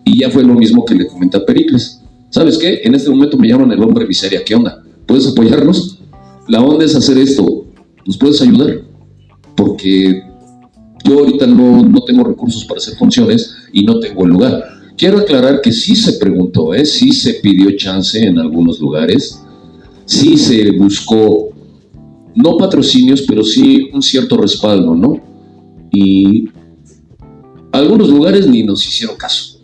Y ya fue lo mismo que le comenté a Pericles. ¿Sabes qué? En este momento me llaman el hombre miseria. ¿Qué onda? ¿Puedes apoyarnos? La onda es hacer esto. ¿Nos puedes ayudar? porque yo ahorita no, no tengo recursos para hacer funciones y no tengo el lugar. Quiero aclarar que sí se preguntó, ¿eh? sí se pidió chance en algunos lugares, sí se buscó, no patrocinios, pero sí un cierto respaldo, ¿no? Y algunos lugares ni nos hicieron caso.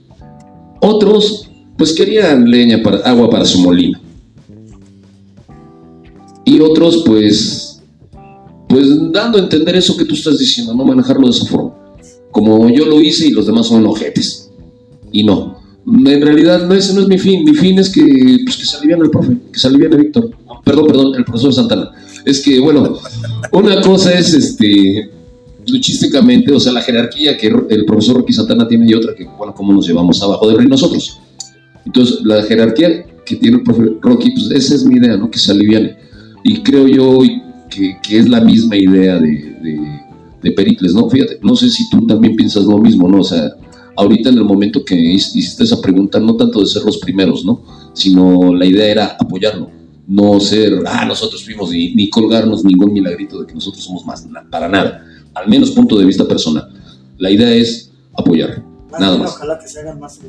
Otros, pues querían leña para, agua para su molino. Y otros, pues, pues dando a entender eso que tú estás diciendo, no manejarlo de esa forma. Como yo lo hice y los demás son ojetes. Y no. En realidad, no, ese no es mi fin. Mi fin es que, pues, que se aliviane el profe, que se aliviane Víctor. Perdón, perdón, el profesor Santana. Es que, bueno, una cosa es este luchísticamente, o sea, la jerarquía que el profesor Rocky Santana tiene y otra que, bueno, cómo nos llevamos abajo del río nosotros. Entonces, la jerarquía que tiene el profe Rocky, pues esa es mi idea, ¿no? Que se aliviane. Y creo yo que, que es la misma idea de, de, de, Pericles, ¿no? Fíjate, no sé si tú también piensas lo mismo, ¿no? O sea, ahorita en el momento que hiciste esa pregunta, no tanto de ser los primeros, ¿no? Sino la idea era apoyarlo, no ser, ah, nosotros fuimos, ni, ni colgarnos ningún milagrito de que nosotros somos más, para nada al menos punto de vista personal. La idea es apoyar, nada más. Ojalá que se hagan más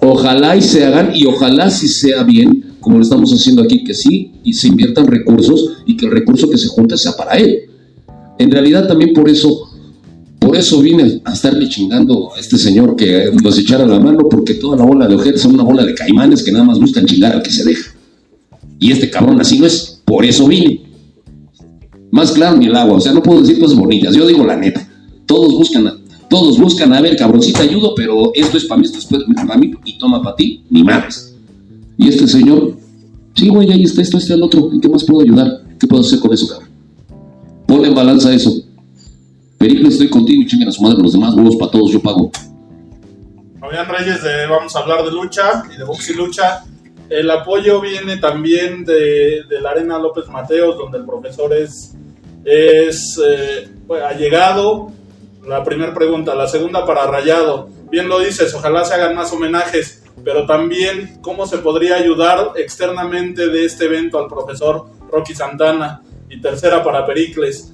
Ojalá y se hagan, y ojalá si sea bien, como lo estamos haciendo aquí, que sí, y se inviertan recursos y que el recurso que se junte sea para él. En realidad también por eso, por eso vine a estarle chingando a este señor que nos echara la mano, porque toda la bola de ojetes son una bola de caimanes que nada más buscan chingar al que se deja. Y este cabrón así no es, por eso vine. Más claro ni el agua, o sea, no puedo decir cosas bonitas, yo digo la neta. Todos buscan, todos buscan, a ver, cabroncita, ayudo, pero esto es para mí, esto es para mí, y toma para ti, ni madres. Y este señor, sí, güey, ahí está esto, este, el otro, ¿en qué más puedo ayudar? ¿Qué puedo hacer con eso, cabrón? Ponle en balanza eso. Pericles, estoy contigo y chinguen a su madre los demás huevos para todos, yo pago. Fabián Reyes, vamos a hablar de lucha y de box y lucha. El apoyo viene también de, la Arena López Mateos, donde el profesor es es eh. La primera pregunta. La segunda para Rayado. Bien lo dices, ojalá se hagan más homenajes, pero también cómo se podría ayudar externamente de este evento al profesor Rocky Santana. Y tercera para Pericles.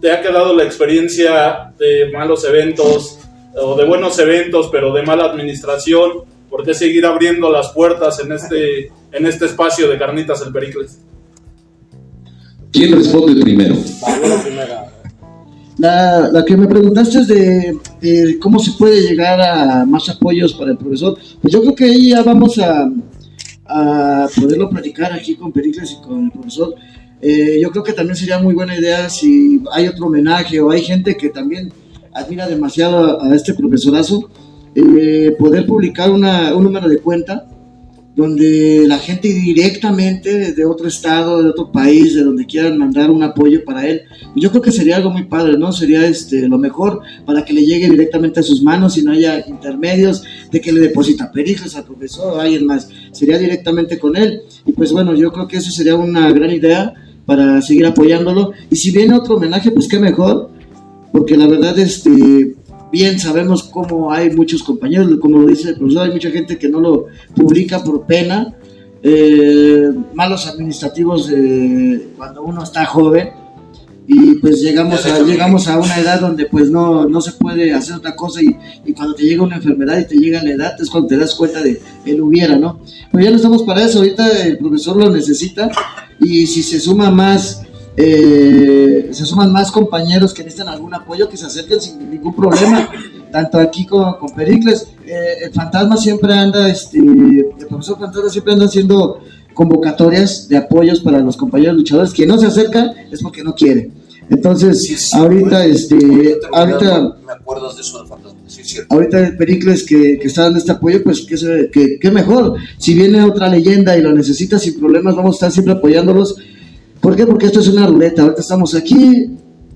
¿Te ha quedado la experiencia de malos eventos o de buenos eventos, pero de mala administración? ¿Por qué seguir abriendo las puertas en este, en este espacio de Carnitas el Pericles? ¿Quién responde primero? La, la que me preguntaste es de, de, cómo se puede llegar a más apoyos para el profesor. Pues yo creo que ahí ya vamos a, a poderlo platicar aquí con Pericles y con el profesor. Eh, yo creo que también sería muy buena idea si hay otro homenaje o hay gente que también admira demasiado a, a este profesorazo, eh, poder publicar una, un número de cuenta donde la gente directamente de otro estado, de otro país, de donde quieran mandar un apoyo para él, yo creo que sería algo muy padre, ¿no? Sería este, lo mejor para que le llegue directamente a sus manos y no haya intermedios de que le deposita perijas al profesor o alguien más, sería directamente con él. Y pues bueno, yo creo que eso sería una gran idea para seguir apoyándolo. Y si viene otro homenaje, pues qué mejor, porque la verdad, este, bien sabemos cómo hay muchos compañeros, como lo dice el profesor, hay mucha gente que no lo publica por pena, eh, malos administrativos eh, cuando uno está joven y pues llegamos a, llegamos a una edad donde pues no, no se puede hacer otra cosa y, y, cuando te llega una enfermedad y te llega la edad es cuando te das cuenta de él hubiera, ¿no? Pues ya no estamos para eso, ahorita el profesor lo necesita y si se suma más eh, se suman más compañeros que necesitan algún apoyo que se acerquen sin ningún problema, tanto aquí como con Pericles. Eh, el fantasma siempre anda, este, el profesor Fantasma siempre anda haciendo convocatorias de apoyos para los compañeros luchadores. Quien no se acerca es porque no quiere. Entonces, sí, sí, ahorita, este, ahorita, me acuerdo de eso del fantasma, sí, ahorita el Pericles que, que, está dando este apoyo, pues que, se, que, que mejor. Si viene otra leyenda y lo necesita sin problemas, vamos a estar siempre apoyándolos ¿Por qué? Porque esto es una ruleta. Ahorita estamos aquí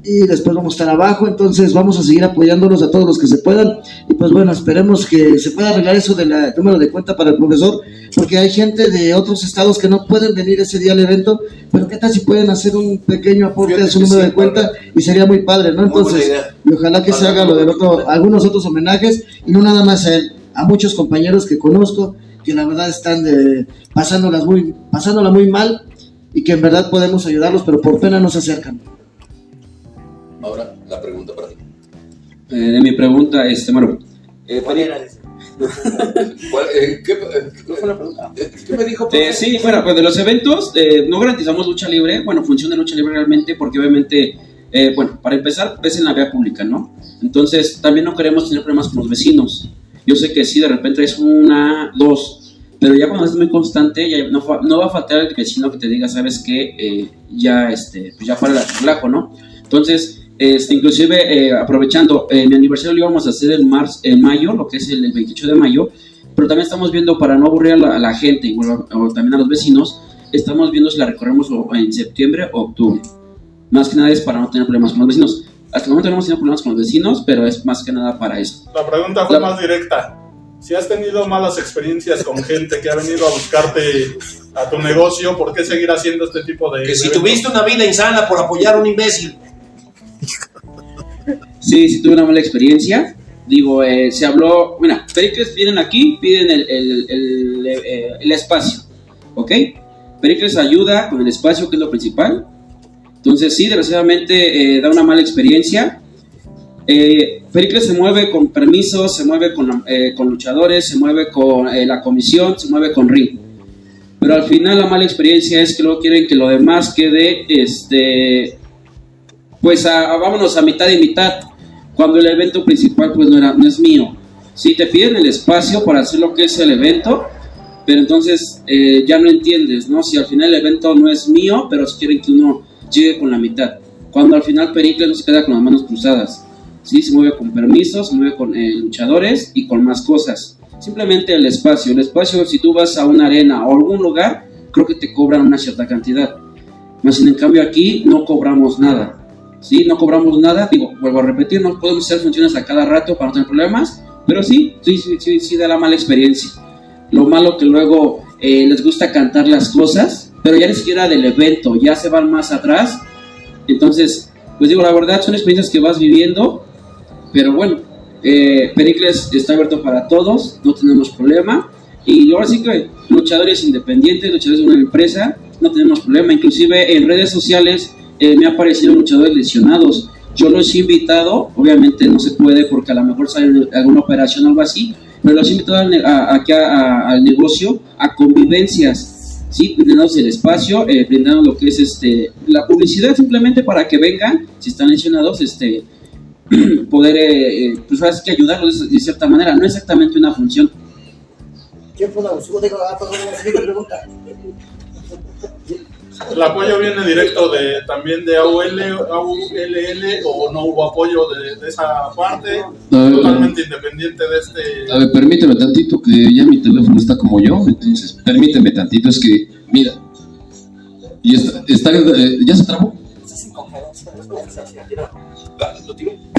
y después vamos a estar abajo, entonces vamos a seguir apoyándolos a todos los que se puedan. Y pues bueno, esperemos que se pueda arreglar eso del número de cuenta para el profesor, porque hay gente de otros estados que no pueden venir ese día al evento, pero qué tal si pueden hacer un pequeño aporte a su número sí, de cuenta y sería muy padre, ¿no? Entonces, y ojalá que se haga lo del otro, algunos otros homenajes y no nada más a él, a muchos compañeros que conozco que la verdad están de, pasándolas muy, pasándola muy mal y que en verdad podemos ayudarlos, pero por pena no se acercan. la pregunta para ti. Eh, de mi pregunta, este, bueno, eh, ¿Cuál era? [LAUGHS] ¿Cuál, eh, ¿qué, eh, ¿Cuál fue la pregunta? Eh, ¿Qué me dijo? Eh, sí, bueno, pues de los eventos eh, no garantizamos lucha libre, bueno, función de lucha libre realmente porque obviamente, eh, bueno, para empezar, ves en la vía pública, ¿no? Entonces, también no queremos tener problemas con los vecinos. Yo sé que sí, de repente es una, dos, pero ya cuando es muy constante, ya no, no va a faltar el vecino que te diga, ¿sabes qué? Eh, ya, este, pues ya para el relajo, ¿no? Entonces, este, inclusive eh, aprovechando, eh, mi aniversario lo íbamos a hacer en, marzo, en mayo, lo que es el, el 28 de mayo, pero también estamos viendo, para no aburrir a la, a la gente y bueno, o también a los vecinos, estamos viendo si la recorremos en septiembre o octubre. Más que nada es para no tener problemas con los vecinos. Hasta el momento no hemos tenido problemas con los vecinos, pero es más que nada para eso. La pregunta fue La- más directa. Si has tenido malas experiencias con gente que ha venido a buscarte a tu negocio, ¿por qué seguir haciendo este tipo de Que si eventos? tuviste una vida insana por apoyar a un imbécil. Sí, sí tuve una mala experiencia. Digo, eh, se habló, mira, Pericles vienen aquí, piden el, el- el, eh, el espacio, ¿ok? Pericles ayuda con el espacio, que es lo principal. Entonces, sí, desgraciadamente eh, da una mala experiencia. Eh, Pericles se mueve con permisos, se mueve con, eh, con luchadores, se mueve con eh, la comisión, se mueve con ring. Pero al final la mala experiencia es que luego quieren que lo demás quede, este, pues a- a- vámonos a mitad y mitad, cuando el evento principal pues no es mío. Si te piden el espacio para hacer lo que es el evento, pero entonces eh, ya no entiendes, ¿no? Si al final el evento no es mío, pero si quieren que uno llegue con la mitad. Cuando al final Pericles no se queda con las manos cruzadas, ¿sí? Se mueve con permisos, se mueve con eh, luchadores y con más cosas. Simplemente el espacio. El espacio, si tú vas a una arena o algún lugar, creo que te cobran una cierta cantidad. Más sin en cambio aquí no cobramos nada. ¿sí? No cobramos nada, digo, vuelvo a repetir, no podemos hacer funciones a cada rato para no tener problemas, pero sí, sí, sí, sí, sí da la mala experiencia. Lo malo que luego eh, les gusta cantar las cosas, pero ya ni siquiera del evento, ya se van más atrás. Entonces, pues digo, la verdad son experiencias que vas viviendo, pero bueno, eh, Pericles está abierto para todos, no tenemos problema. Y ahora sí que luchadores independientes, luchadores de una empresa, no tenemos problema. Inclusive en redes sociales eh, me han aparecido luchadores lesionados. Yo los he invitado, obviamente no se puede porque a lo mejor sale alguna operación o algo así, pero los he invitado aquí al negocio a convivencias, ¿sí? brindándonos el espacio, eh, brindando lo que es este, la publicidad simplemente para que vengan, si están lesionados, este, [CLEARS THROAT] poder, eh, eh, pues ahora sí que ayudarlos de, de cierta manera, no exactamente una función. ¿Quién fue la ah, pregunta. El apoyo viene directo de también de AUL, AULL o no hubo apoyo de, de esa parte, ver, totalmente independiente de este. A ver, permíteme tantito, que ya mi teléfono está como yo, entonces, permíteme tantito, es que, mira, y está, está eh, ¿ya se trabó? ¿Lo?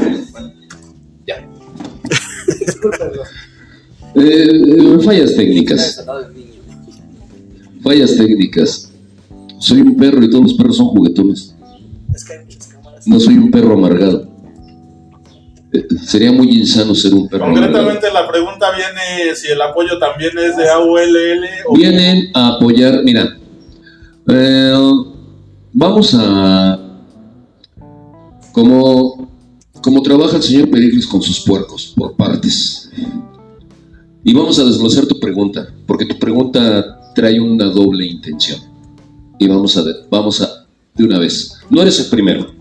Ya. Eh, eh, fallas técnicas, fallas técnicas. Soy un perro y todos los perros son juguetones. No soy un perro amargado. Eh, sería muy insano ser un perro amargado. Concretamente la pregunta viene si el apoyo también es de AULL o vienen a apoyar, mira, eh, vamos a, como, como trabaja el señor Pericles con sus puercos, por partes. Y vamos a desglosar tu pregunta, porque tu pregunta trae una doble intención. Y vamos a, vamos a, de una vez. No eres el primero.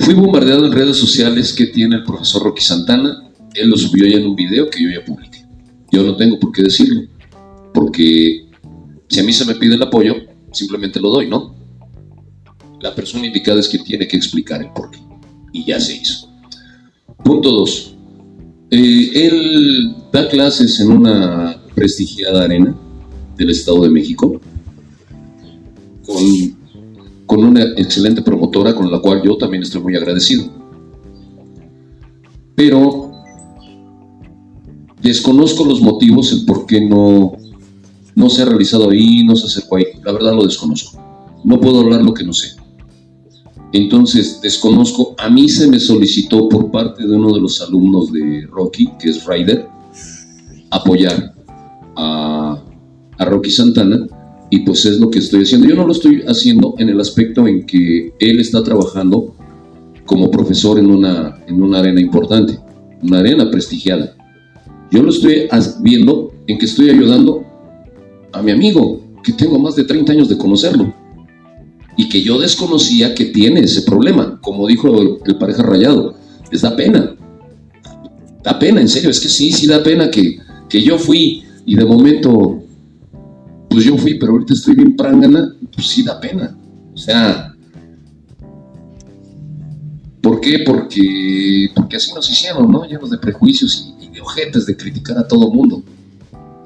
Fui bombardeado en redes sociales que tiene el profesor Rocky Santana. Él lo subió ya en un video que yo ya publiqué. Yo no tengo por qué decirlo, porque si a mí se me pide el apoyo, simplemente lo doy, ¿no? La persona indicada es quien tiene que explicar el porqué. Y ya se hizo. Punto dos. Eh, él da clases en una prestigiada arena del Estado de México con, con una excelente promotora con la cual yo también estoy muy agradecido. Pero desconozco los motivos, el por qué no, no se ha realizado ahí, no se acercó ahí. La verdad lo desconozco. No puedo hablar lo que no sé. Entonces, desconozco. A mí se me solicitó por parte de uno de los alumnos de Rocky, que es Ryder, apoyar a, a Rocky Santana. Y pues es lo que estoy haciendo. Yo no lo estoy haciendo en el aspecto en que él está trabajando como profesor en una, en una arena importante, una arena prestigiada. Yo lo estoy viendo en que estoy ayudando a mi amigo, que tengo más de 30 años de conocerlo, y que yo desconocía que tiene ese problema, como dijo el, pareja rayado, les da pena, da pena, en serio, es que sí, sí da pena que, que yo fui y de momento, pues yo fui, pero ahorita estoy bien prángana, pues sí da pena, o sea, ¿Por qué? Porque, porque así nos hicieron, ¿no? Llenos de prejuicios y, y de ojetes de criticar a todo mundo.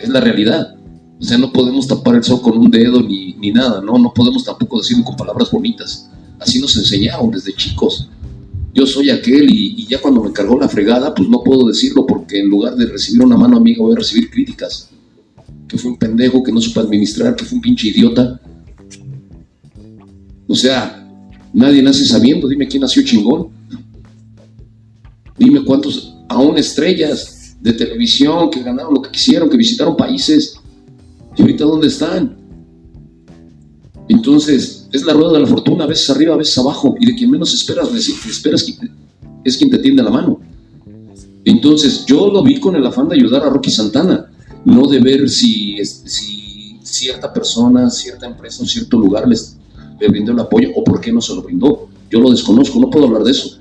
Es la realidad. O sea, no podemos tapar el sol con un dedo ni, ni nada, ¿no? No podemos tampoco decirlo con palabras bonitas. Así nos enseñaron desde chicos. Yo soy aquel y, ya cuando me cargó la fregada, pues no puedo decirlo porque en lugar de recibir una mano amiga voy a recibir críticas. Que fue un pendejo, que no supo administrar, que fue un pinche idiota. O sea, Nadie nace sabiendo, dime quién nació chingón. Dime cuántos, aún estrellas de televisión que ganaron lo que quisieron, que visitaron países. ¿Y ahorita dónde están? Entonces, es la rueda de la fortuna, a veces arriba, a veces abajo, y de quien menos esperas, esperas que es quien te tiende la mano. Entonces, yo lo vi con el afán de ayudar a Rocky Santana, no de ver si, es- si cierta persona, cierta empresa o cierto lugar les, le brindó el apoyo o por qué no se lo brindó. Yo lo desconozco, no puedo hablar de eso.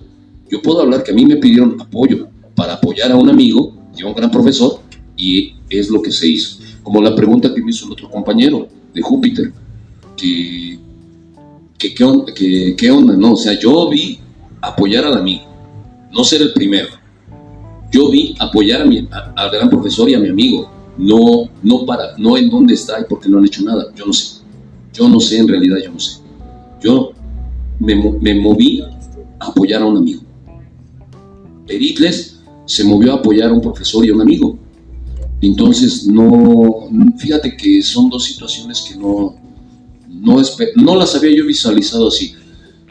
Yo puedo hablar que a mí me pidieron apoyo para apoyar a un amigo y a un gran profesor y es lo que se hizo. Como la pregunta que me hizo el otro compañero de Júpiter, que, que, onda, ¿no? O sea, yo vi apoyar al amigo, no ser el primero. Yo vi apoyar a mi, al gran profesor y a mi amigo, no, no, para, no en dónde está y por qué no han hecho nada, yo no sé. Yo no sé, en realidad yo no sé. Yo me, me moví a apoyar a un amigo. Pericles se movió a apoyar a un profesor y a un amigo. Entonces, no, fíjate que son dos situaciones que no, no, las había yo visualizado así.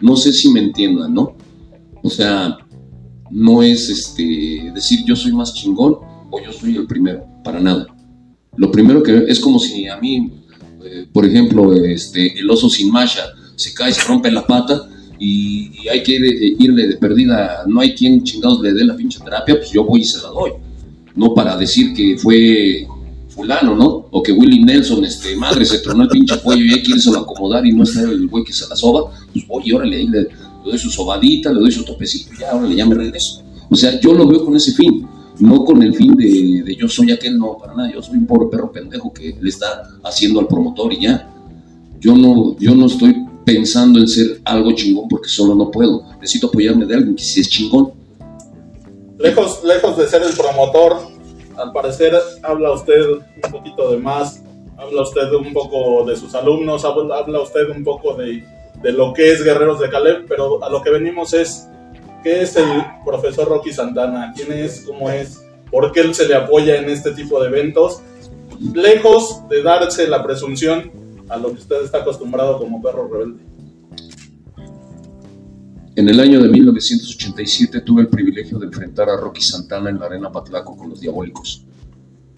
No sé si me entiendan, ¿no? O sea, no es este, decir yo soy más chingón o yo soy el primero, para nada. Lo primero que es como si a mí, eh, por ejemplo, este, el oso sin masha se cae, se rompe la pata y, y hay que ir- irle de perdida, no hay quien chingados le dé la pinche terapia, pues yo voy y se la doy. No para decir que fue ¿no? O que Willie Nelson, este, madre, se tronó el pinche cuello y hay que irse a acomodar y no está el güey que se la soba, pues voy órale, ahí le, doy su sobadita, le doy su topecito, ya, órale, ya me regreso. O sea, yo lo veo con ese fin, no con el fin de, de yo soy aquel, no, para nada, yo soy un pobre perro pendejo que le está haciendo al promotor y ya. Yo no, yo no estoy pensando en ser algo chingón porque solo no puedo. Necesito apoyarme de alguien que sí es chingón. Lejos, lejos de ser el promotor, al parecer habla usted un poquito de más, habla usted un poco de sus alumnos, habla, usted un poco de, de lo que es Guerreros de Caleb, pero a lo que venimos es, ¿qué es el profesor Rocky Santana? ¿Quién es? ¿Cómo es? ¿Por qué él se le apoya en este tipo de eventos? Lejos de darse la presunción a lo que usted está acostumbrado como perro rebelde. En el año de 1987 tuve el privilegio de enfrentar a Rocky Santana en la Arena Patlaco con los Diabólicos.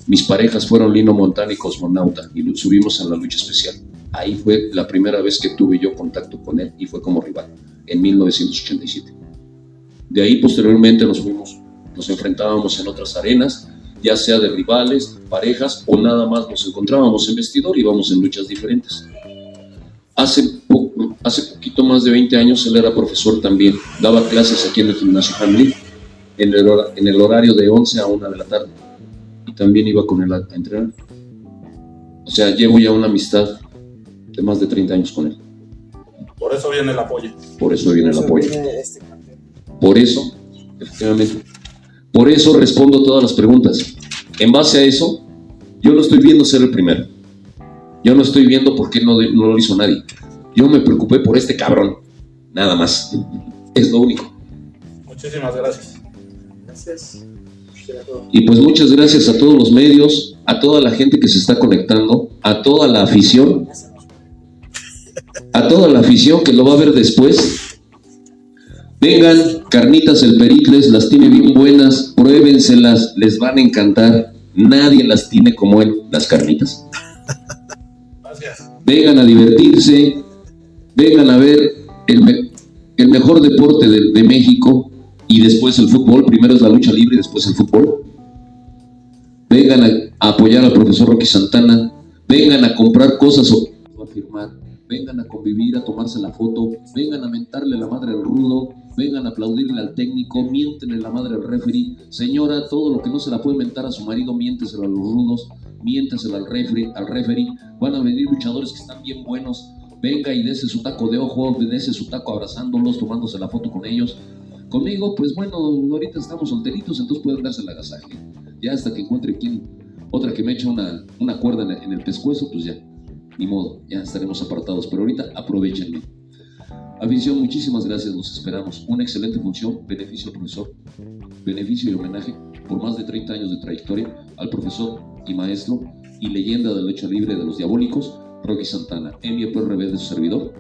Mis parejas fueron Lino Montana y Cosmonauta y subimos a la lucha especial. Ahí fue la primera vez que tuve yo contacto con él y fue como rival, en 1987. De ahí posteriormente nos fuimos, nos enfrentábamos en otras arenas, ya sea de rivales, parejas o nada más nos encontrábamos en vestidor y íbamos en luchas diferentes. Hace, po- hace poquito más de 20 años él era profesor también, daba clases aquí en el gimnasio Hamlin en el, hora- en el horario de 11 a 1 de la tarde y también iba con él a, a entrenar. O sea, llevo ya una amistad de más de 30 años con él, Por eso viene el apoyo. por eso viene el apoyo. este. Por eso, efectivamente, por eso respondo todas las preguntas. En base a eso, yo no estoy viendo ser el primero. Yo no estoy viendo por qué no, no lo hizo nadie. Yo me preocupé por este cabrón. Nada más. Es lo único. Muchísimas gracias. Gracias. Y pues muchas gracias a todos los medios, a toda la gente que se está conectando, a toda la afición, a toda la afición que lo va a ver después. Vengan, carnitas el Pericles, las tiene bien buenas, pruébenselas, les van a encantar. Nadie las tiene como él, las carnitas. Gracias. Vengan a divertirse, vengan a ver el, me- el mejor deporte de, México y después el fútbol, primero es la lucha libre después el fútbol. Vengan a, a apoyar al profesor Rocky Santana, vengan a comprar cosas o a firmar, vengan a convivir, a tomarse la foto, vengan a mentarle la madre al rudo, vengan a aplaudirle al técnico, miéntenle la madre al referee. Señora, todo lo que no se la puede mentar a su marido, miénteselo a los rudos, miénteselo al referee, al referee. Van a venir luchadores que están bien buenos, venga y dese su taco de ojo, dese su taco abrazándolos, tomándose la foto con ellos. Conmigo, pues bueno, ahorita estamos solteritos, entonces pueden darse el agasaje. Ya hasta que encuentre quien, otra que me eche una, una cuerda en el, en el pescuezo, pues ya, ni modo, ya estaremos apartados. Pero ahorita aprovechenme. Afición, muchísimas gracias, nos esperamos. Una excelente función, beneficio al profesor, beneficio y homenaje por más de 30 años de trayectoria al profesor y maestro y leyenda de la lucha libre de los diabólicos, Rocky Santana, MIPRB de su servidor.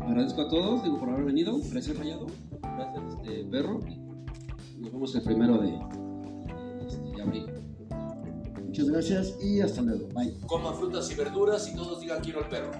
Agradezco a todos digo, por haber venido. Gracias, Rayado. Gracias, este, Perro. Nos vemos el primero de, este, de abril. Muchas gracias y hasta luego. Bye. Coman frutas y verduras y todos digan quiero el perro.